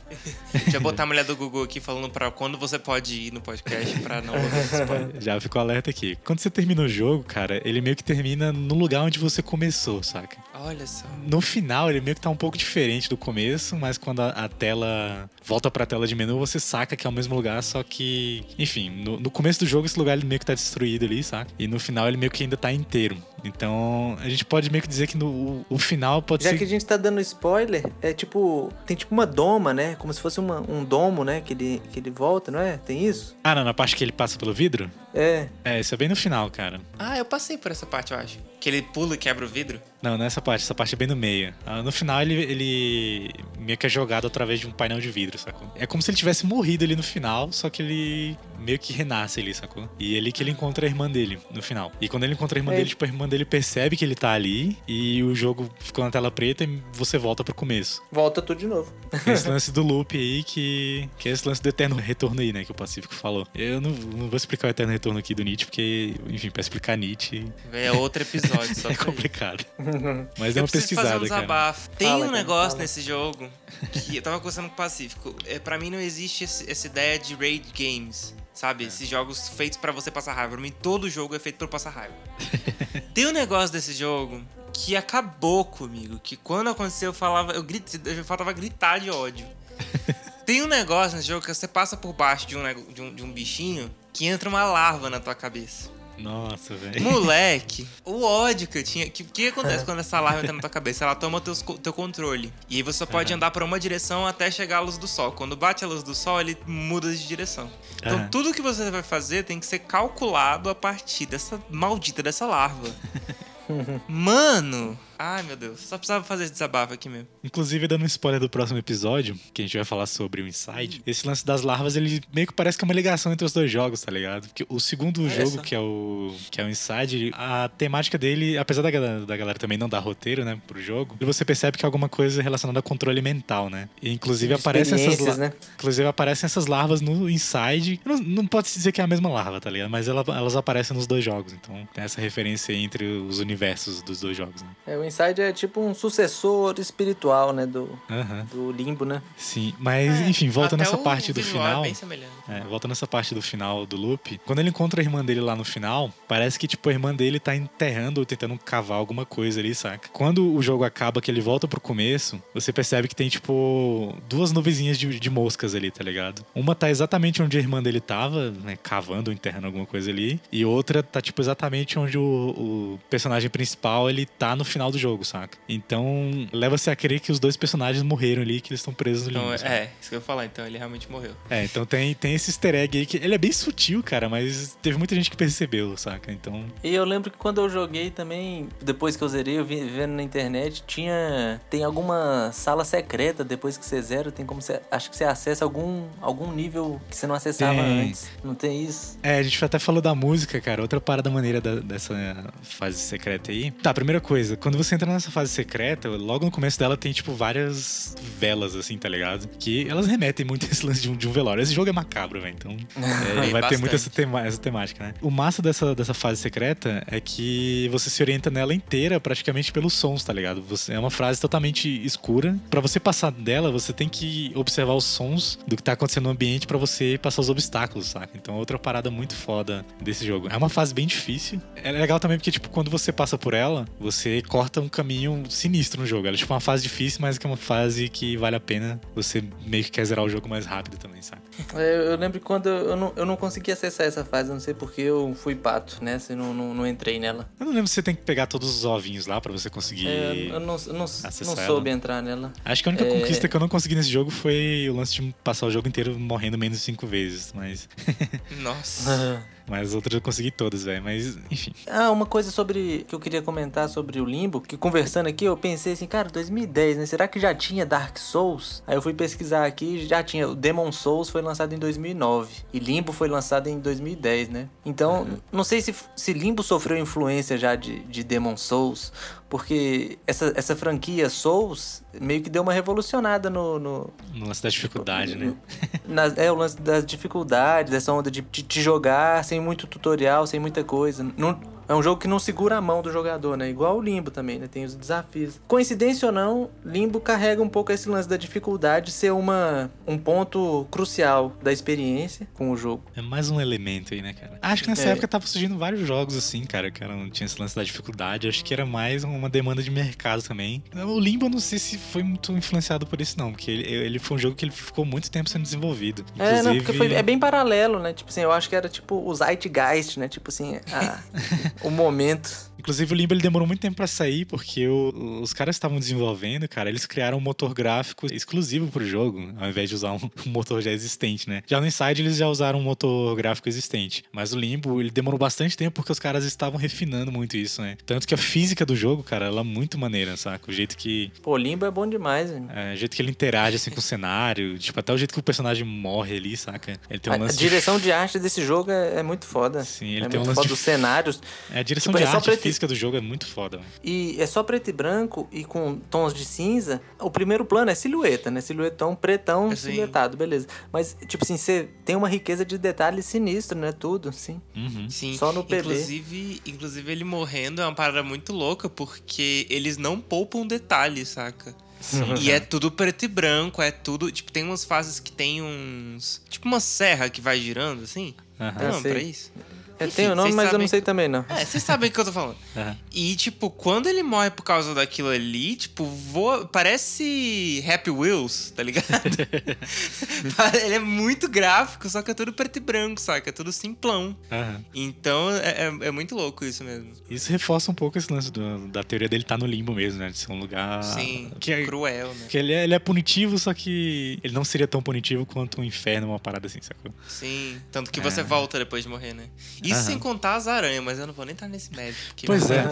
Deixa eu botar a mulher do Google aqui falando pra quando você pode ir no podcast pra não spoiler. Já ficou alerta aqui. Quando você termina o jogo, cara, ele meio que termina no lugar onde você começou, saca? Olha só. No final, ele meio que tá um pouco diferente do começo, mas quando a, a tela volta pra tela de menu, você saca que é o mesmo lugar, só que, enfim, no, no começo do jogo esse lugar ele meio que tá destruído ali, saca? E no final ele meio que ainda tá inteiro. Então, a gente pode meio que dizer que no, o, o final pode Já ser que a gente tá dando spoiler, é tipo. Tem tipo uma doma, né? Como se fosse uma- um domo, né? Que ele, que ele volta, não é? Tem isso? Ah, não, na parte que ele passa pelo vidro? É. É, isso é bem no final, cara. Ah, eu passei por essa parte, eu acho. Que ele pula e quebra o vidro. Não, nessa parte, essa parte é bem no meio. Ah, No final ele, ele meio que é jogado através de um painel de vidro, sacou? É como se ele tivesse morrido ali no final, só que ele meio que renasce ali, sacou? E é ali que ele encontra a irmã dele no final. E quando ele encontra a irmã É. dele, tipo, a irmã dele percebe que ele tá ali e o jogo ficou na tela preta e você volta pro começo. Volta tudo de novo. Esse lance do loop aí, que, que é esse lance do eterno retorno aí, né? Que o Pacífico falou. Eu não, não vou explicar o eterno retorno aqui do Nietzsche, porque, enfim, pra explicar Nietzsche É outro episódio só é complicado. Mas é uma preciso fazer um pesquisada, cara. desabafo. Tem Fala, um negócio fala. nesse jogo que eu tava conversando com o Pacífico. É, pra mim não existe esse- essa ideia de raid games. É. Sabe? Esses jogos feitos pra você passar raiva. Pra mim, todo jogo é feito pra eu passar raiva. Tem um negócio desse jogo que acabou comigo. Que quando aconteceu, eu falava. Eu, grito, eu faltava gritar de ódio. Tem um negócio nesse jogo que você passa por baixo de um, de um, de um bichinho que entra uma larva na tua cabeça. Nossa, velho. Moleque, o ódio que eu tinha. O que, que acontece quando essa larva entra na tua cabeça? Ela toma teus, teu controle. E aí você só pode Aham. andar pra uma direção até chegar à luz do sol. Quando bate a luz do sol, ele muda de direção. Então Aham. tudo que você vai fazer tem que ser calculado a partir dessa maldita dessa larva. Mano! Ai meu Deus, só precisava fazer esse desabafo aqui mesmo. Inclusive, dando um spoiler do próximo episódio, que a gente vai falar sobre o Inside, esse lance das larvas, ele meio que parece que é uma ligação entre os dois jogos, tá ligado? Porque o segundo Olha jogo, que é o que é o Inside, a temática dele, apesar da, galera- da galera também não dar roteiro, né, pro jogo, você percebe que é alguma coisa relacionada a controle mental, né? E inclusive aparecem essas né? Inclusive aparecem essas larvas no Inside. Não, não pode se dizer que é a mesma larva, tá ligado? Mas ela- elas aparecem nos dois jogos. Então tem essa referência aí entre os universos dos dois jogos, né? É, o Inside é tipo um sucessor espiritual, né? Do, Aham. do limbo, né? Sim, mas enfim, volta É, nessa parte do final. É bem semelhante. É, volta nessa parte do final do loop. Quando ele encontra a irmã dele lá no final, parece que, tipo, a irmã dele tá enterrando ou tentando cavar alguma coisa ali, saca? Quando o jogo acaba, que ele volta pro começo, você percebe que tem, tipo, duas nuvenzinhas de, de moscas ali, tá ligado? Uma tá exatamente onde a irmã dele tava, né, cavando ou enterrando alguma coisa ali. E outra tá, tipo, exatamente onde o, o personagem principal, ele tá no final do jogo, saca? Então, leva-se a crer que os dois personagens morreram ali, que eles estão presos no Então, limbo, é, isso que eu ia falar, então ele realmente morreu. É, então tem, tem esse easter egg aí que ele é bem sutil, cara, mas teve muita gente que percebeu, saca? Então. E eu lembro que quando eu joguei também, depois que eu zerei, eu vi vendo na internet, tinha. Tem alguma sala secreta depois que você zera, tem como você. Acho que você acessa algum, algum nível que você não acessava Tem. antes. Não tem isso? É, a gente até falou da música, cara. Outra parada maneira da- dessa fase secreta aí. Tá, primeira coisa, quando você entra nessa fase secreta, logo no começo dela tem, tipo, várias velas, assim, tá ligado? Que elas remetem muito a esse lance de um, de um velório. Esse jogo é macabro, velho. Então é, vai ter muito essa, tema, essa temática, né? O massa dessa, dessa fase secreta é que você se orienta nela inteira praticamente pelos sons, tá ligado? Você, é uma frase totalmente escura. Para você passar dela, você tem que observar os sons do que tá acontecendo no ambiente para você passar os obstáculos, saca? Então é outra parada muito foda desse jogo. É uma fase bem difícil. É legal também porque, tipo, quando você passa por ela, você corta um caminho sinistro no jogo. Ela é tipo uma fase difícil, mas que é uma fase que vale a pena. Você meio que quer zerar o jogo mais rápido também, sabe? É, eu lembro quando eu não, eu não consegui acessar essa fase, não sei porque eu fui pato, né? Se não, não, não entrei nela. Eu não lembro se você tem que pegar todos os ovinhos lá para você conseguir. É, eu não, não, não soube entrar nela. Acho que a única é... conquista que eu não consegui nesse jogo foi o lance de passar o jogo inteiro morrendo menos de cinco vezes, mas. Nossa. Mas as outras eu consegui todas, velho. Mas, enfim. Ah, uma coisa sobre. que eu queria comentar sobre o Limbo, que conversando aqui, eu pensei assim, cara, 2010, né? Será que já tinha Dark Souls? Aí eu fui pesquisar aqui já tinha. O Demon Souls foi lançado em 2009. E Limbo foi lançado em 2010, né? Então, uhum. não sei se, se Limbo sofreu influência já de, de Demon Souls, porque essa, essa franquia Souls meio que deu uma revolucionada no. No, no lance da dificuldade, no, né? Na, é, o lance das dificuldades, essa onda de te jogar sem muito tutorial, sem muita coisa. Não, é um jogo que não segura a mão do jogador, né? Igual o Limbo também, né? Tem os desafios. Coincidência ou não, Limbo carrega um pouco esse lance da dificuldade ser uma, um ponto crucial da experiência com o jogo. É mais um elemento aí, né, cara? Acho que nessa é. época tava surgindo vários jogos assim, cara, que não tinha esse lance da dificuldade. Acho que era mais uma demanda de mercado também. O Limbo, eu não sei se foi muito influenciado por isso, não, porque ele, ele foi um jogo que ele ficou muito tempo sendo desenvolvido. Inclusive... É, não, porque foi, é bem paralelo, né? Tipo assim, eu acho que era tipo o Zeitgeist, né? Tipo assim, a, o momento. Inclusive o Limbo ele demorou muito tempo para sair porque o, os caras estavam desenvolvendo, cara, eles criaram um motor gráfico exclusivo pro jogo, ao invés de usar um, um, motor já existente, né? Já no Inside eles já usaram um motor gráfico existente, mas o Limbo ele demorou bastante tempo porque os caras estavam refinando muito isso, né? Tanto que a física do jogo, cara, ela é muito maneira, saca? O jeito que Pô, Limbo é bom demais, hein? É, o jeito que ele interage assim com o cenário, tipo até o jeito que o personagem morre ali, saca? Ele tem um lance a, direção de... de... arte desse jogo é, é muito foda. Sim, ele é tem um lance foda de... dos cenários. É, a direção tipo, de é arte física do jogo é muito foda. Mano. E é só preto e branco e com tons de cinza. O primeiro plano é silhueta, né? Silhuetão pretão, assim. silhuetado, beleza. Mas, tipo assim, você tem uma riqueza de detalhes sinistro, né? Tudo, assim. Uhum. Sim. Só no PB. Inclusive, inclusive, ele morrendo é uma parada muito louca, porque eles não poupam detalhes, saca? Sim. E é tudo preto e branco, é tudo. Tipo, tem umas fases que tem uns. Tipo uma serra que vai girando, assim. Uhum. Não, pra isso. Eu Enfim, tenho o nome, mas eu não sei também, não. É, vocês sabem o que eu tô falando. Uhum. E, tipo, quando ele morre por causa daquilo ali, tipo, voa... parece Happy Wheels, tá ligado? ele é muito gráfico, só que é tudo preto e branco, saca? É tudo simplão. Uhum. Então, é, é, é, muito louco isso mesmo. Isso reforça um pouco esse lance do, da teoria dele estar tá no limbo mesmo, né? De ser um lugar... Sim, que é, cruel, né? Que ele é, ele é punitivo, só que ele não seria tão punitivo quanto um inferno, uma parada assim, sacou? Sim, tanto que você é. volta depois de morrer, né? Isso sem contar as aranhas, mas eu não vou nem estar nesse mérito. Pois é.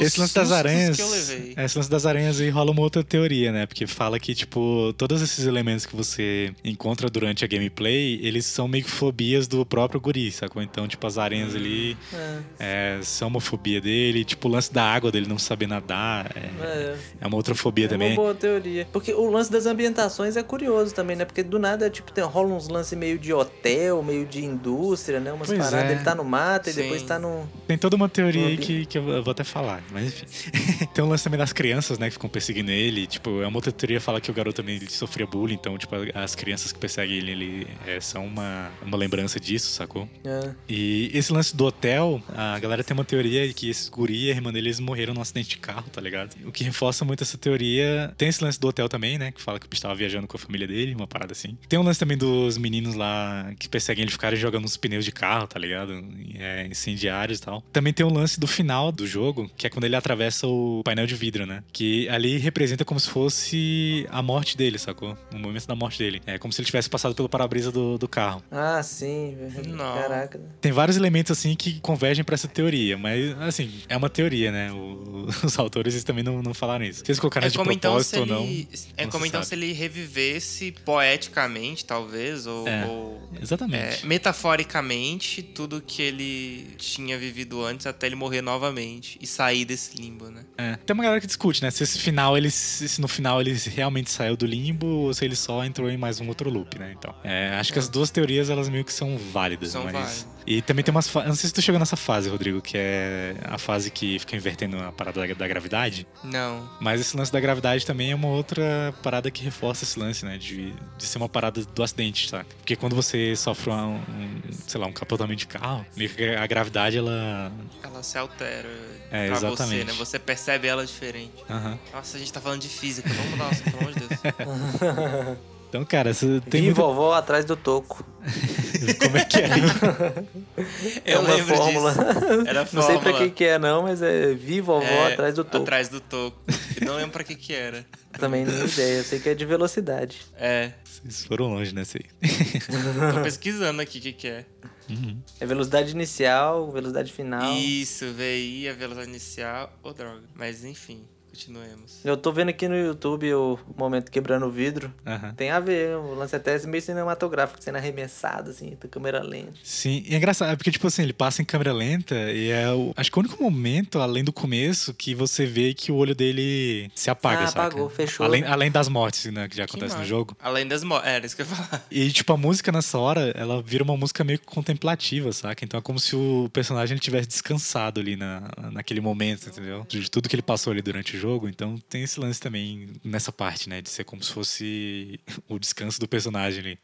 esse lance das aranhas. Esse lance das aranhas aí rola uma outra teoria, né? Porque fala que, tipo, todos esses elementos que você encontra durante a gameplay, eles são meio que fobias do próprio guri, sacou? Então, tipo, as aranhas ali é. É, são uma fobia dele. Tipo, o lance da água dele não saber nadar. É, é. é uma outra fobia é também. É uma boa teoria. Porque o lance das ambientações é curioso também, né? Porque do nada, tipo, tem, rola uns lances meio de hotel, meio de indústria, né? Umas pois paradas. É. Ele tá no ele Sim. depois tá no. Tem toda uma teoria aí que, que eu vou até falar, mas enfim. Tem um lance também das crianças, né, que ficam perseguindo ele. Tipo, é uma outra teoria fala que o garoto também sofria bullying, então, tipo, as crianças que perseguem ele, ele é, são uma, uma lembrança disso, sacou? É. E esse lance do hotel, a galera tem uma teoria que esses guri e a irmã deles morreram num acidente de carro, tá ligado? O que reforça muito essa teoria. Tem esse lance do hotel também, né, que fala que o bicho tava viajando com a família dele, uma parada assim. Tem um lance também dos meninos lá que perseguem ele ficarem jogando uns pneus de carro, tá ligado? É, incendiários e tal. Também tem um lance do final do jogo, que é quando ele atravessa o painel de vidro, né? Que ali representa como se fosse a morte dele, sacou? O momento da morte dele. É como se ele tivesse passado pelo para-brisa do, do carro. Ah, sim. Não. Caraca. Tem vários elementos assim que convergem para essa teoria, mas assim, é uma teoria, né? O, os autores eles também não, não falaram isso. Se eles colocaram é de propósito então ou não. Ele, é não como então sabe. se ele revivesse poeticamente, talvez, ou. É, ou exatamente. É, metaforicamente tudo que ele tinha vivido antes até ele morrer novamente e sair desse limbo, né? É. Tem uma galera que discute, né? Se esse final ele. Se no final ele realmente saiu do limbo ou se ele só entrou em mais um outro loop, né? Então. É, acho que as duas teorias elas meio que são válidas, São mas. válidas. E também tem umas. Fa... Não sei se tu chegou nessa fase, Rodrigo, que é a fase que fica invertendo a parada da, da gravidade. Não. Mas esse lance da gravidade também é uma outra parada que reforça esse lance, né? De, de ser uma parada do acidente, sabe? Porque quando você sofre um, um, sei lá, um capotamento de carro, meio que a gravidade, ela. Ela se altera É, pra exatamente. você, né? Você percebe ela diferente. Aham. Nossa, a gente tá falando de física. Vamos mudar, o- pelo amor de Deus. Então, cara, você tem Vi muita... vovó atrás do toco. Como é que é? É Eu uma lembro fórmula. disso. Era Não sei pra fórmula. que que é não, mas é vi vovó É, atrás do toco. Atrás do toco. Eu não lembro pra que que era. Também nem ideia. Eu sei que é de velocidade. É, Vocês foram longe nessa aí. tô pesquisando aqui o que que é. Uhum. É velocidade inicial, velocidade final. Isso, VI, a velocidade inicial. Ô, droga. Mas enfim, continuemos. Eu tô vendo aqui no YouTube o momento quebrando o vidro. Aham. Tem a ver, o lance até meio cinematográfico, sendo arremessado, assim, com câmera lenta. Sim, e é engraçado, é porque, tipo assim, ele passa em câmera lenta e é o. Acho que o único momento, além do começo, que você vê que o olho dele se apaga, Ah, saca? apagou, fechou, Além, né? além das mortes, né, que já Que acontece no massa. jogo. Além das mortes. Era isso que eu ia falar. E, tipo, a música nessa hora, ela vira uma música meio contemplativa, saca? Então é como se o personagem ele tivesse descansado ali na, naquele momento, entendeu? De tudo que ele passou ali durante o jogo. Então tem esse lance também nessa parte, né? De ser como se fosse o descanso do personagem ali.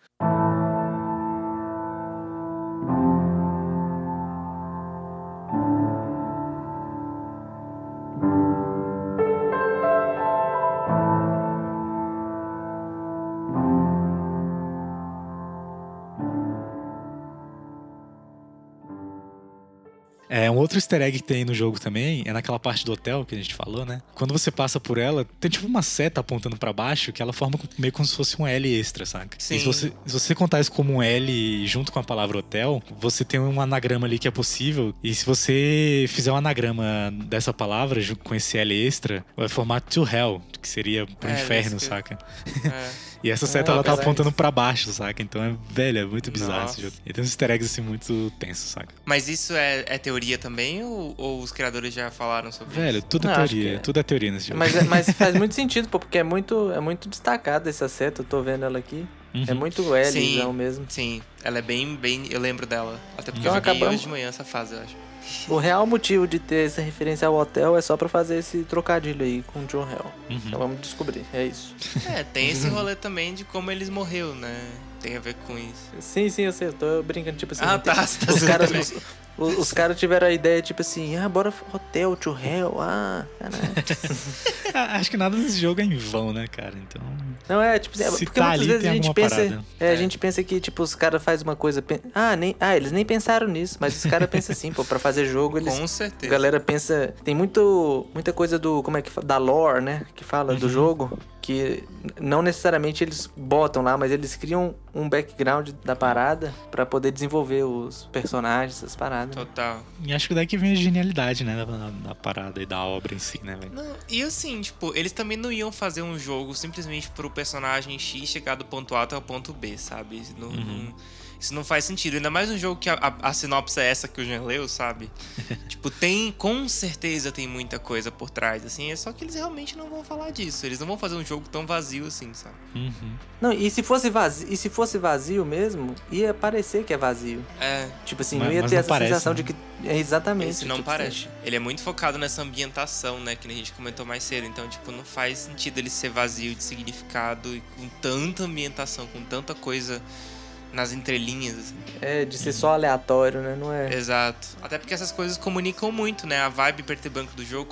Outro easter egg que tem no jogo também é naquela parte do hotel que a gente falou, né? Quando você passa por ela, tem tipo uma seta apontando pra baixo que ela forma meio como se fosse um L extra, saca? Sim. E se você, se você contar isso como um L junto com a palavra hotel, você tem um anagrama ali que é possível. E se você fizer um anagrama dessa palavra junto com esse L extra, vai formar to hell, que seria pro É, inferno, saca? É. E essa seta Ah, ela tá apesar apontando pra baixo, saca? Então é, velho, é muito bizarro Nossa. esse jogo. E tem uns easter eggs assim muito tensos, saca? Mas isso é, é teoria também ou, ou os criadores já falaram sobre Velho, isso? tudo é Não, acho teoria. é. Tudo é teoria nesse jogo. Mas, é- mas faz muito sentido, pô, porque é muito, é muito destacada essa seta, eu tô vendo ela aqui. Uhum. É muito L Sim. mesmo. Sim, ela é bem, bem. Eu lembro dela. Até porque Então eu joguei acabamos- hoje de manhã essa fase, eu acho. O real motivo de ter essa referência ao hotel é só pra fazer esse trocadilho aí com o John Hell. Uhum. Então vamos descobrir, é isso. É, tem esse rolê também de como eles morreu, né? Tem a ver com isso. Sim, sim, eu sei, eu tô brincando, tipo assim. Ah, não tem- tá, tá Os caras, os, os, os caras tiveram a ideia, tipo assim, ah, bora hotel, to hell, ah, caralho. Ah, Acho que nada nesse jogo é em vão, né, cara? Então. Não, é, tipo, é, Se porque tá muitas ali, vezes a gente pensa. parada. É, a É. gente pensa que, tipo, os caras fazem uma coisa. Ah, nem, ah, eles nem pensaram nisso, mas os caras pensam assim, pô, pra fazer jogo, eles. Com A certeza. galera pensa. Tem muito, muita coisa do. Como é que fala? Da lore, né? Que fala Uhum. do jogo. Que não necessariamente eles botam lá, mas eles criam um background da parada pra poder desenvolver os personagens, essas paradas. Total. E acho que daí que vem a genialidade, né? Da, da parada e da obra em si, né, velho? Não, e assim, tipo, eles também não iam fazer um jogo simplesmente pro personagem X chegar do ponto A até o ponto B, sabe? Não, Uhum. não- isso não faz sentido. Ainda mais um jogo que a, a- a sinopse é essa que o Jean leu, sabe? tipo, tem, com certeza tem muita coisa por trás, assim. É só que eles realmente não vão falar disso. Eles não vão fazer um jogo tão vazio assim, sabe? Uhum. Não, e se fosse vazio, e se fosse vazio mesmo, ia parecer que é vazio. É, Tipo assim, Mas- não ia ter não essa parece, sensação né? de que. É exatamente. esse não tipo, parece. Ele é muito focado nessa ambientação, né? Que a gente comentou mais cedo. Então, tipo, não faz sentido ele ser vazio de significado e com tanta ambientação, com tanta coisa nas entrelinhas, assim. É, de ser só aleatório, né? Não é. Exato. Até porque essas coisas comunicam muito, né? A vibe preto branco do jogo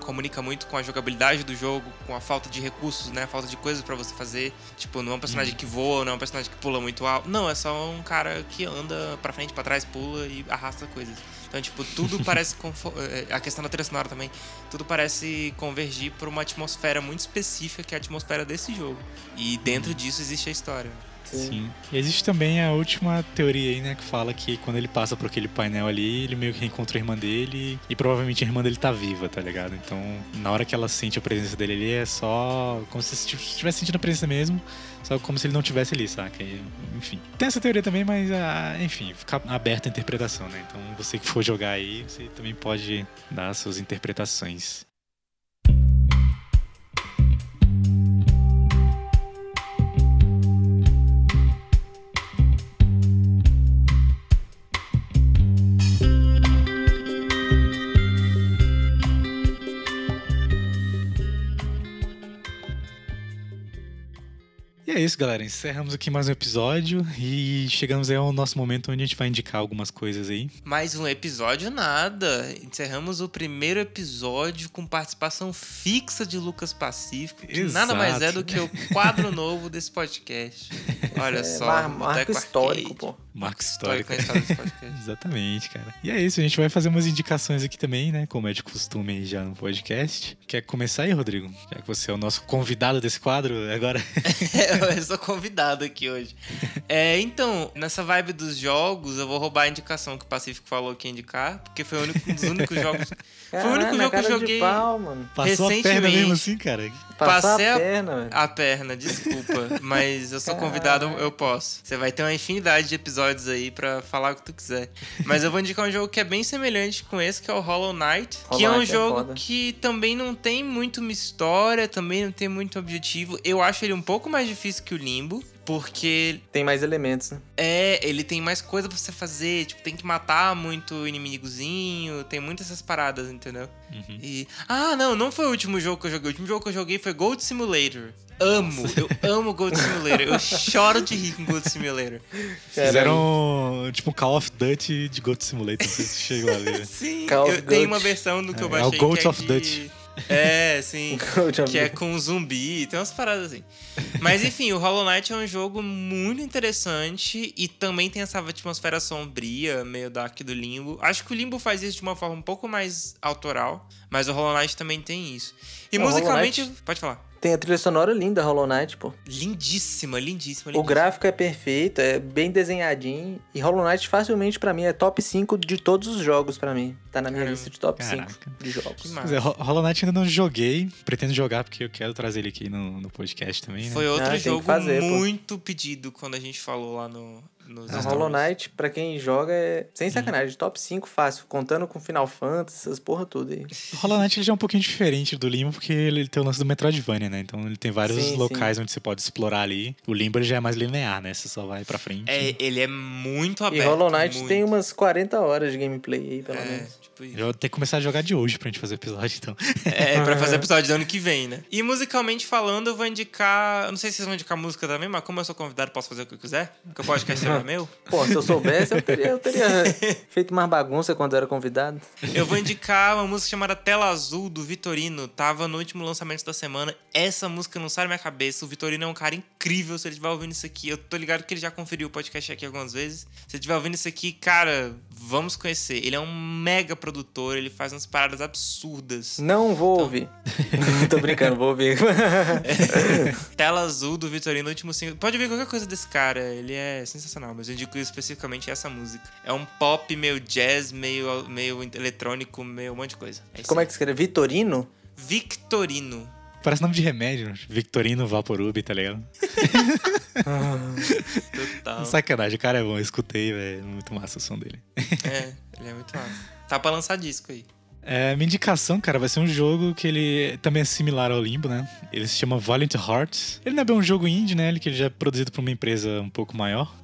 comunica, muito com a jogabilidade do jogo, com a falta de recursos, né? A falta de coisas pra você fazer. Tipo, não é um personagem que voa, não é um personagem que pula muito alto. Não, é só um cara que anda pra frente, pra trás, pula e arrasta coisas. Então, tipo, tudo parece. eh, A questão da trilha sonora também. Tudo parece convergir pra uma atmosfera muito específica, que é a atmosfera desse jogo. E dentro disso existe a história. Sim. E existe também a última teoria aí, né, que fala que quando ele passa por aquele painel ali, ele meio que reencontra a irmã dele e provavelmente a irmã dele tá viva, tá ligado? Então, na hora que ela sente a presença dele ali, é só como se estivesse sentindo a presença mesmo, só como se ele não tivesse ali, saca? E, enfim. Tem essa teoria também, mas, ah, enfim, fica aberta a interpretação, né? Então, você que for jogar aí, você também pode dar as suas interpretações. É isso, galera. Encerramos aqui mais um episódio e chegamos aí ao nosso momento onde a gente vai indicar algumas coisas aí. Mais um episódio, nada. Encerramos o primeiro episódio com participação fixa de Lucas Pacífico, que Exato. nada mais é do que o quadro novo desse podcast. Olha é, só. Mar marco histórico, pô. Marco histórico. Exatamente, cara. E é isso, a gente vai fazer umas indicações aqui também, né? Como é de costume já no podcast. Quer começar aí, Rodrigo? Já que você é o nosso convidado desse quadro agora. eu sou convidado aqui hoje. É, então, nessa vibe dos jogos, eu vou roubar a indicação que o Pacífico falou que ia indicar, porque foi único, um dos únicos jogos. foi o único jogo que eu joguei. Pau, mano. Passou recentemente. a perna mesmo assim, cara. Passei a perna, a, a perna, desculpa. mas eu sou convidado, eu posso. Você vai ter uma infinidade de episódios aí para falar o que tu quiser. Mas eu vou indicar um jogo que é bem semelhante com esse, que é o Hollow Knight. Hollow que é um Knight é jogo é que também não tem muito uma história, também não tem muito objetivo. Eu acho ele um pouco mais difícil que o Limbo. Porque. Tem mais elementos, né? É, ele tem mais coisa pra você fazer. Tipo, tem que matar muito inimigozinho. Tem muitas essas paradas, entendeu? Uhum. E. Ah, não, não foi o último jogo que eu joguei. O último jogo que eu joguei foi Gold Simulator. Amo, eu amo Gold Simulator. Eu choro de rir com Gold Simulator. Fizeram tipo Call of Duty de Gold Simulator. Não sei se chegou a ver. Sim, Call eu tenho uma versão do que é, eu baixei. É o Gold é of de... Dutch. É, sim. que é com zumbi, tem umas paradas assim. Mas enfim, o Hollow Knight é um jogo muito interessante e também tem essa atmosfera sombria, meio dark do Limbo. Acho que o Limbo faz isso de uma forma um pouco mais autoral, mas o Hollow Knight também tem isso. E musicalmente. Pode falar. Tem a trilha sonora linda, Hollow Knight, pô. Lindíssima, lindíssima, lindíssima. O gráfico é perfeito, é bem desenhadinho. E Hollow Knight facilmente para mim é top 5 de todos os jogos para mim. Tá na minha Caramba. lista de top Caraca. 5 de jogos. Pois é, Hollow Knight ainda não joguei. Pretendo jogar porque eu quero trazer ele aqui no, no podcast também, né? Foi outro ah, jogo fazer, muito pô. pedido quando a gente falou lá no, nos a Hollow Knight, pra quem joga, é sem sacanagem, hum. top 5 fácil, contando com Final Fantasy, essas porra tudo aí. Hollow Knight ele já é um pouquinho diferente do Limbo, porque ele tem o lance do Metroidvania, né? Então ele tem vários sim, locais sim. onde você pode explorar ali. O Limbo ele já é mais linear, né? Você só vai pra frente. É, ele é muito aberto. E Hollow Knight muito. tem umas 40 horas de gameplay aí, pelo é. menos. Tipo isso. Eu vou ter que começar a jogar de hoje pra gente fazer episódio, então. É, pra fazer episódio do ano que vem, né? E musicalmente falando, eu vou indicar. Eu não sei se vocês vão indicar música também, mas como eu sou convidado, posso fazer o que eu quiser? Porque o podcast é meu. Pô, se eu soubesse, eu teria, eu teria feito mais bagunça quando eu era convidado. Eu vou indicar uma música chamada Tela Azul, do Vitorino. Tava no último lançamento da semana. Essa música não sai da minha cabeça. O Vitorino é um cara incrível. Se ele estiver ouvindo isso aqui, eu tô ligado que ele já conferiu o podcast aqui algumas vezes. Se ele estiver ouvindo isso aqui, cara, vamos conhecer. Ele é um mega produtor, ele faz umas paradas absurdas. Não vou então... ouvir. Tô brincando, vou ouvir. Tela azul do Vitorino, último single. Pode ver qualquer coisa desse cara, ele é sensacional, mas eu indico especificamente essa música. É um pop meio jazz, meio, meio eletrônico, meio um monte de coisa. É Como é que escreve? Vitorino? Victorino. Parece nome de remédio. Victorino Vaporub, tá ligado? Total. Sacanagem, o cara é bom, eu escutei, velho. Muito massa o som dele. é, ele é muito massa. Tá pra lançar disco aí. É, minha indicação, cara, vai ser um jogo que ele também é similar ao Limbo, né? Ele se chama Valiant Hearts. Ele não é bem um jogo indie, né? Ele que já é produzido por uma empresa um pouco maior.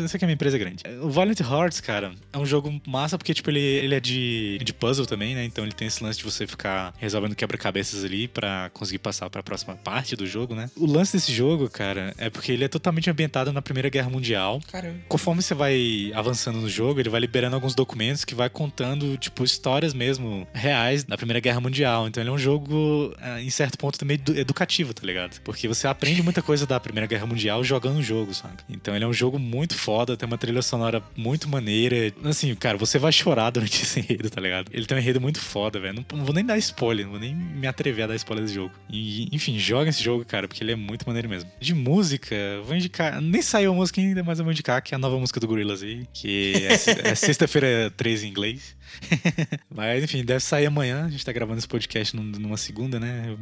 Eu sei que é uma empresa grande. O Valiant Hearts, cara, é um jogo massa porque, tipo, ele, ele é de, de puzzle também, né? Então ele tem esse lance de você ficar resolvendo quebra-cabeças ali para conseguir passar para a próxima parte do jogo, né? O lance desse jogo, cara, é porque ele é totalmente ambientado na Primeira Guerra Mundial. Caramba. Conforme você vai avançando no jogo, ele vai liberando alguns documentos que vai contando, tipo, histórias mesmo reais da Primeira Guerra Mundial. Então ele é um jogo, é, em certo ponto, também edu- educativo, tá ligado? Porque você aprende muita coisa da Primeira Guerra Mundial jogando o jogo, sabe? Então ele é um jogo muito foda, tem uma trilha sonora muito maneira. Assim, cara, você vai chorar durante esse enredo, tá ligado? Ele tem um enredo muito foda, velho. Não, não vou nem dar spoiler, não vou nem me atrever a dar spoiler desse jogo. E, enfim, joga esse jogo, cara, porque ele é muito maneiro mesmo. De música, vou indicar. Nem saiu a música ainda, mas eu vou indicar que é a nova música do Gorillaz aí, que é, é sexta-feira 13 em inglês. Mas, enfim, deve sair amanhã. A gente tá gravando esse podcast num- numa segunda, né?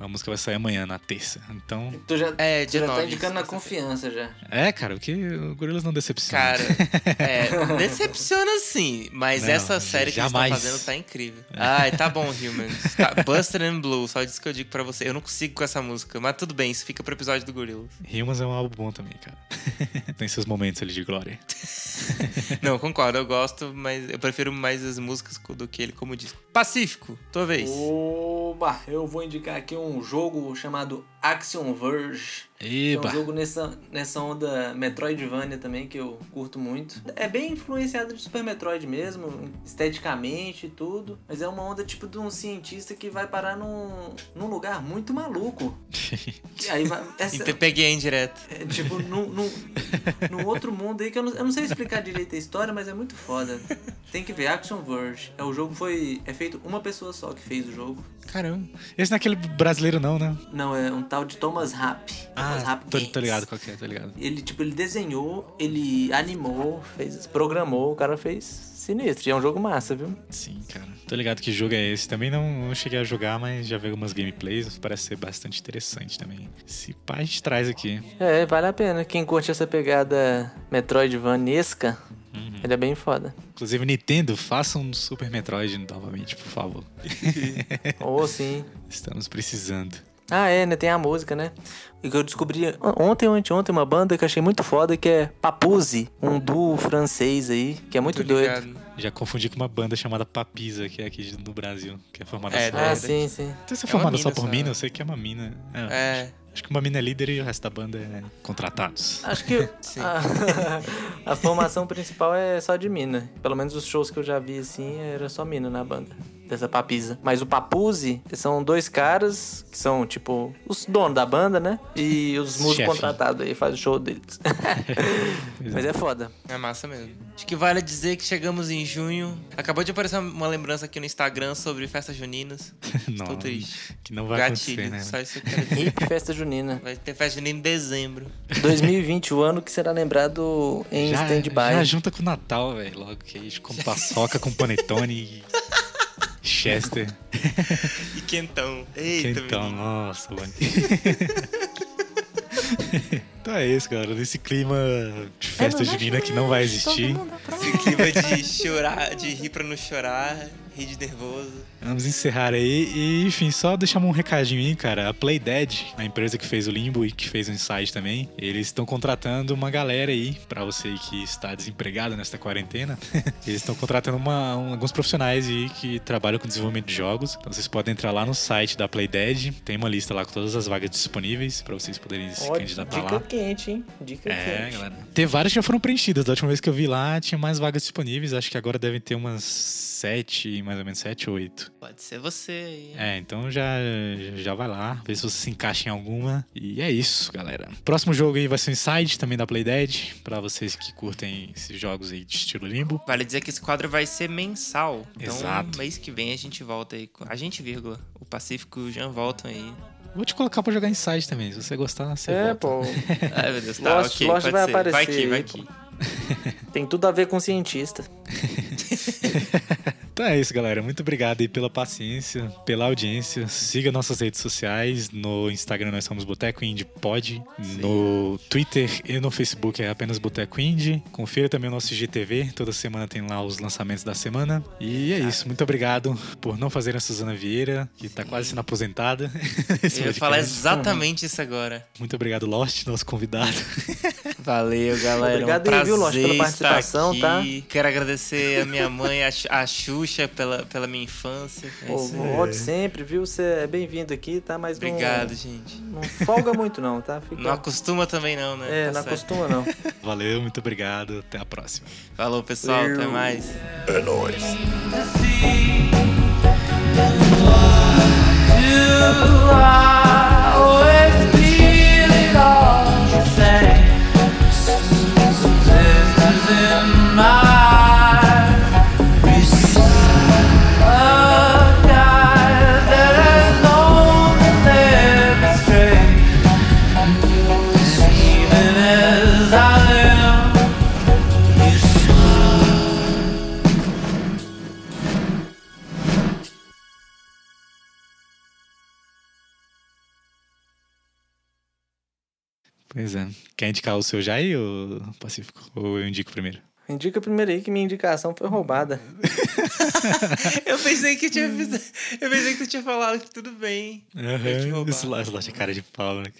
A música vai sair amanhã, na terça. Então. Tu já, É, tu já tá 9, indicando na confiança já. É, cara, porque o Gorillaz não decepciona. Cara, é, decepciona sim, mas Não, essa série que eles jamais. estão fazendo tá incrível. Ai, tá bom, Humans. Tá, Buster and Blue, só isso que eu digo pra você. Eu não consigo com essa música, mas tudo bem, isso fica pro episódio do Gorillaz. Humans é um álbum bom também, cara. Tem seus momentos ali de glória. Não, concordo, eu gosto, mas eu prefiro mais as músicas do que ele como disco. Pacífico, tua vez. Oba, eu vou indicar aqui um jogo chamado Action Verge. Que é um Eba! jogo nessa, nessa onda Metroidvania também, que eu curto muito. É bem influenciado de Super Metroid mesmo, esteticamente e tudo. Mas é uma onda tipo de um cientista que vai parar num, num lugar muito maluco. E aí vai. Essa, peguei em direto. é, tipo, num, num, num outro mundo aí que eu não, eu não sei explicar direito a história, mas é muito foda. Tem que ver, Action Verge. É, o jogo foi. É feito uma pessoa só que fez o jogo. Caramba. Esse não é aquele brasileiro, não, né? Não, é um tal de Thomas Rapp. Thomas Rapp tô, tô ligado qual que é, tô ligado. Ele, tipo, ele desenhou, ele animou, fez, programou, o cara fez sinistro. E é um jogo massa, viu? Sim, cara. Tô ligado que jogo é esse. Também não, não cheguei a jogar, mas já vi algumas gameplays. Parece ser bastante interessante também. Se pá, a gente traz aqui. É, vale a pena. Quem curte essa pegada Metroidvanesca, Uhum. ele é bem foda. Inclusive, Nintendo, façam um Super Metroid novamente, por favor. Ou sim. Estamos precisando. Ah, é, né? Tem a música, né? E que eu descobri ontem ou anteontem uma banda que eu achei muito foda, que é Papuzi, um duo francês aí, que é muito doido. Já confundi com uma banda chamada Papisa, que é aqui no Brasil, que é formada É, só. Ah, É, sim, sim. Não sei se é é formada só por mina, né? eu sei que é uma mina. É, É, Acho que uma mina é líder e o resto da banda é contratados. Acho que Sim. a, a formação principal é só de mina. Pelo menos os shows que eu já vi assim, era só mina na banda. Dessa papisa. Mas o Papuzi são dois caras que são, tipo, os donos da banda, né? E os músicos Chefe. contratados aí fazem o show deles. Mas é foda. é massa mesmo. Acho que vale dizer que chegamos em junho. Acabou de aparecer uma lembrança aqui no Instagram sobre festas juninas. Não, Tô triste. que não vai Gatilho, acontecer, né? só isso que eu quero dizer. Hip Festa Junina. Vai ter festa junina em dezembro. 2020, o ano que será lembrado em stand-by. já junta com o Natal, velho. Logo que a gente come paçoca com panetone e Chester. E quentão. Eita, então, menino. nossa, mano. então é isso, galera. Nesse clima de festa junina que não vai existir. Esse clima de chorar, de rir pra não chorar, rir de nervoso. Vamos encerrar aí e, enfim, só deixar um recadinho aí, cara. A Playdead, a empresa que fez o Limbo e que fez o Inside também, eles estão contratando uma galera aí, pra você que está desempregado nesta quarentena. eles estão contratando uma- um- alguns profissionais aí que trabalham com desenvolvimento de jogos. Então vocês podem entrar lá no site da Playdead, tem uma lista lá com todas as vagas disponíveis pra vocês poderem se Ó, candidatar dica lá. quente, hein? Dica É, quente. galera. Tem várias que já foram preenchidas. Da última vez que eu vi lá, tinha mais vagas disponíveis. Acho que agora devem ter umas sete, mais ou menos sete ou oito. Pode ser você aí. É, então já, já vai lá, vê se você se encaixa em alguma. E é isso, galera. Próximo jogo aí vai ser o Inside, também da Playdead, pra vocês que curtem esses jogos aí de estilo limbo. Vale dizer que esse quadro vai ser mensal. Então, Exato. mês que vem a gente volta aí. com- A gente, vírgula. O Pacífico e o Jean voltam aí. Vou te colocar pra jogar Inside também, se você gostar, você É, volta. pô. Ai, meu Deus. Tá, Lost- ok. Lost pode vai ser. aparecer Vai aqui, vai aqui. Tem tudo a ver com cientista. Então é isso, galera. Muito obrigado aí pela paciência, pela audiência. Siga nossas redes sociais. No Instagram nós somos Boteco Indie Pod. No Twitter e no Facebook é apenas Boteco Indie. Confira também o nosso GTV. Toda semana tem lá os lançamentos da semana. E é isso. Muito obrigado por não fazer a Suzana Vieira, que tá quase sendo aposentada. Eu ia falar exatamente isso agora. Muito obrigado, Lost, nosso convidado. Valeu, galera. Obrigado um aí, viu, prazer pela participação, aqui. Quero agradecer a minha mãe, a, Xu- a Xuxa, pela, pela minha infância. É Pô, volte sempre, viu? Você é bem-vindo aqui, tá? Mas não- Obrigado, gente. Não, folga muito não, tá? Fica... Não acostuma também não, né? É, Tá não certo. acostuma não. Valeu, muito obrigado. Até a próxima. Falou, pessoal. Até Valeu. mais. É nóis. the sea. Pois é. Quer indicar o seu já aí, ou Pacífico? Ou eu indico primeiro? Indica primeiro aí que minha indicação foi roubada. eu pensei que tinha Eu pensei que tu tinha falado que tudo bem. Uhum. Esse lá, esse lá de cara de pau, né?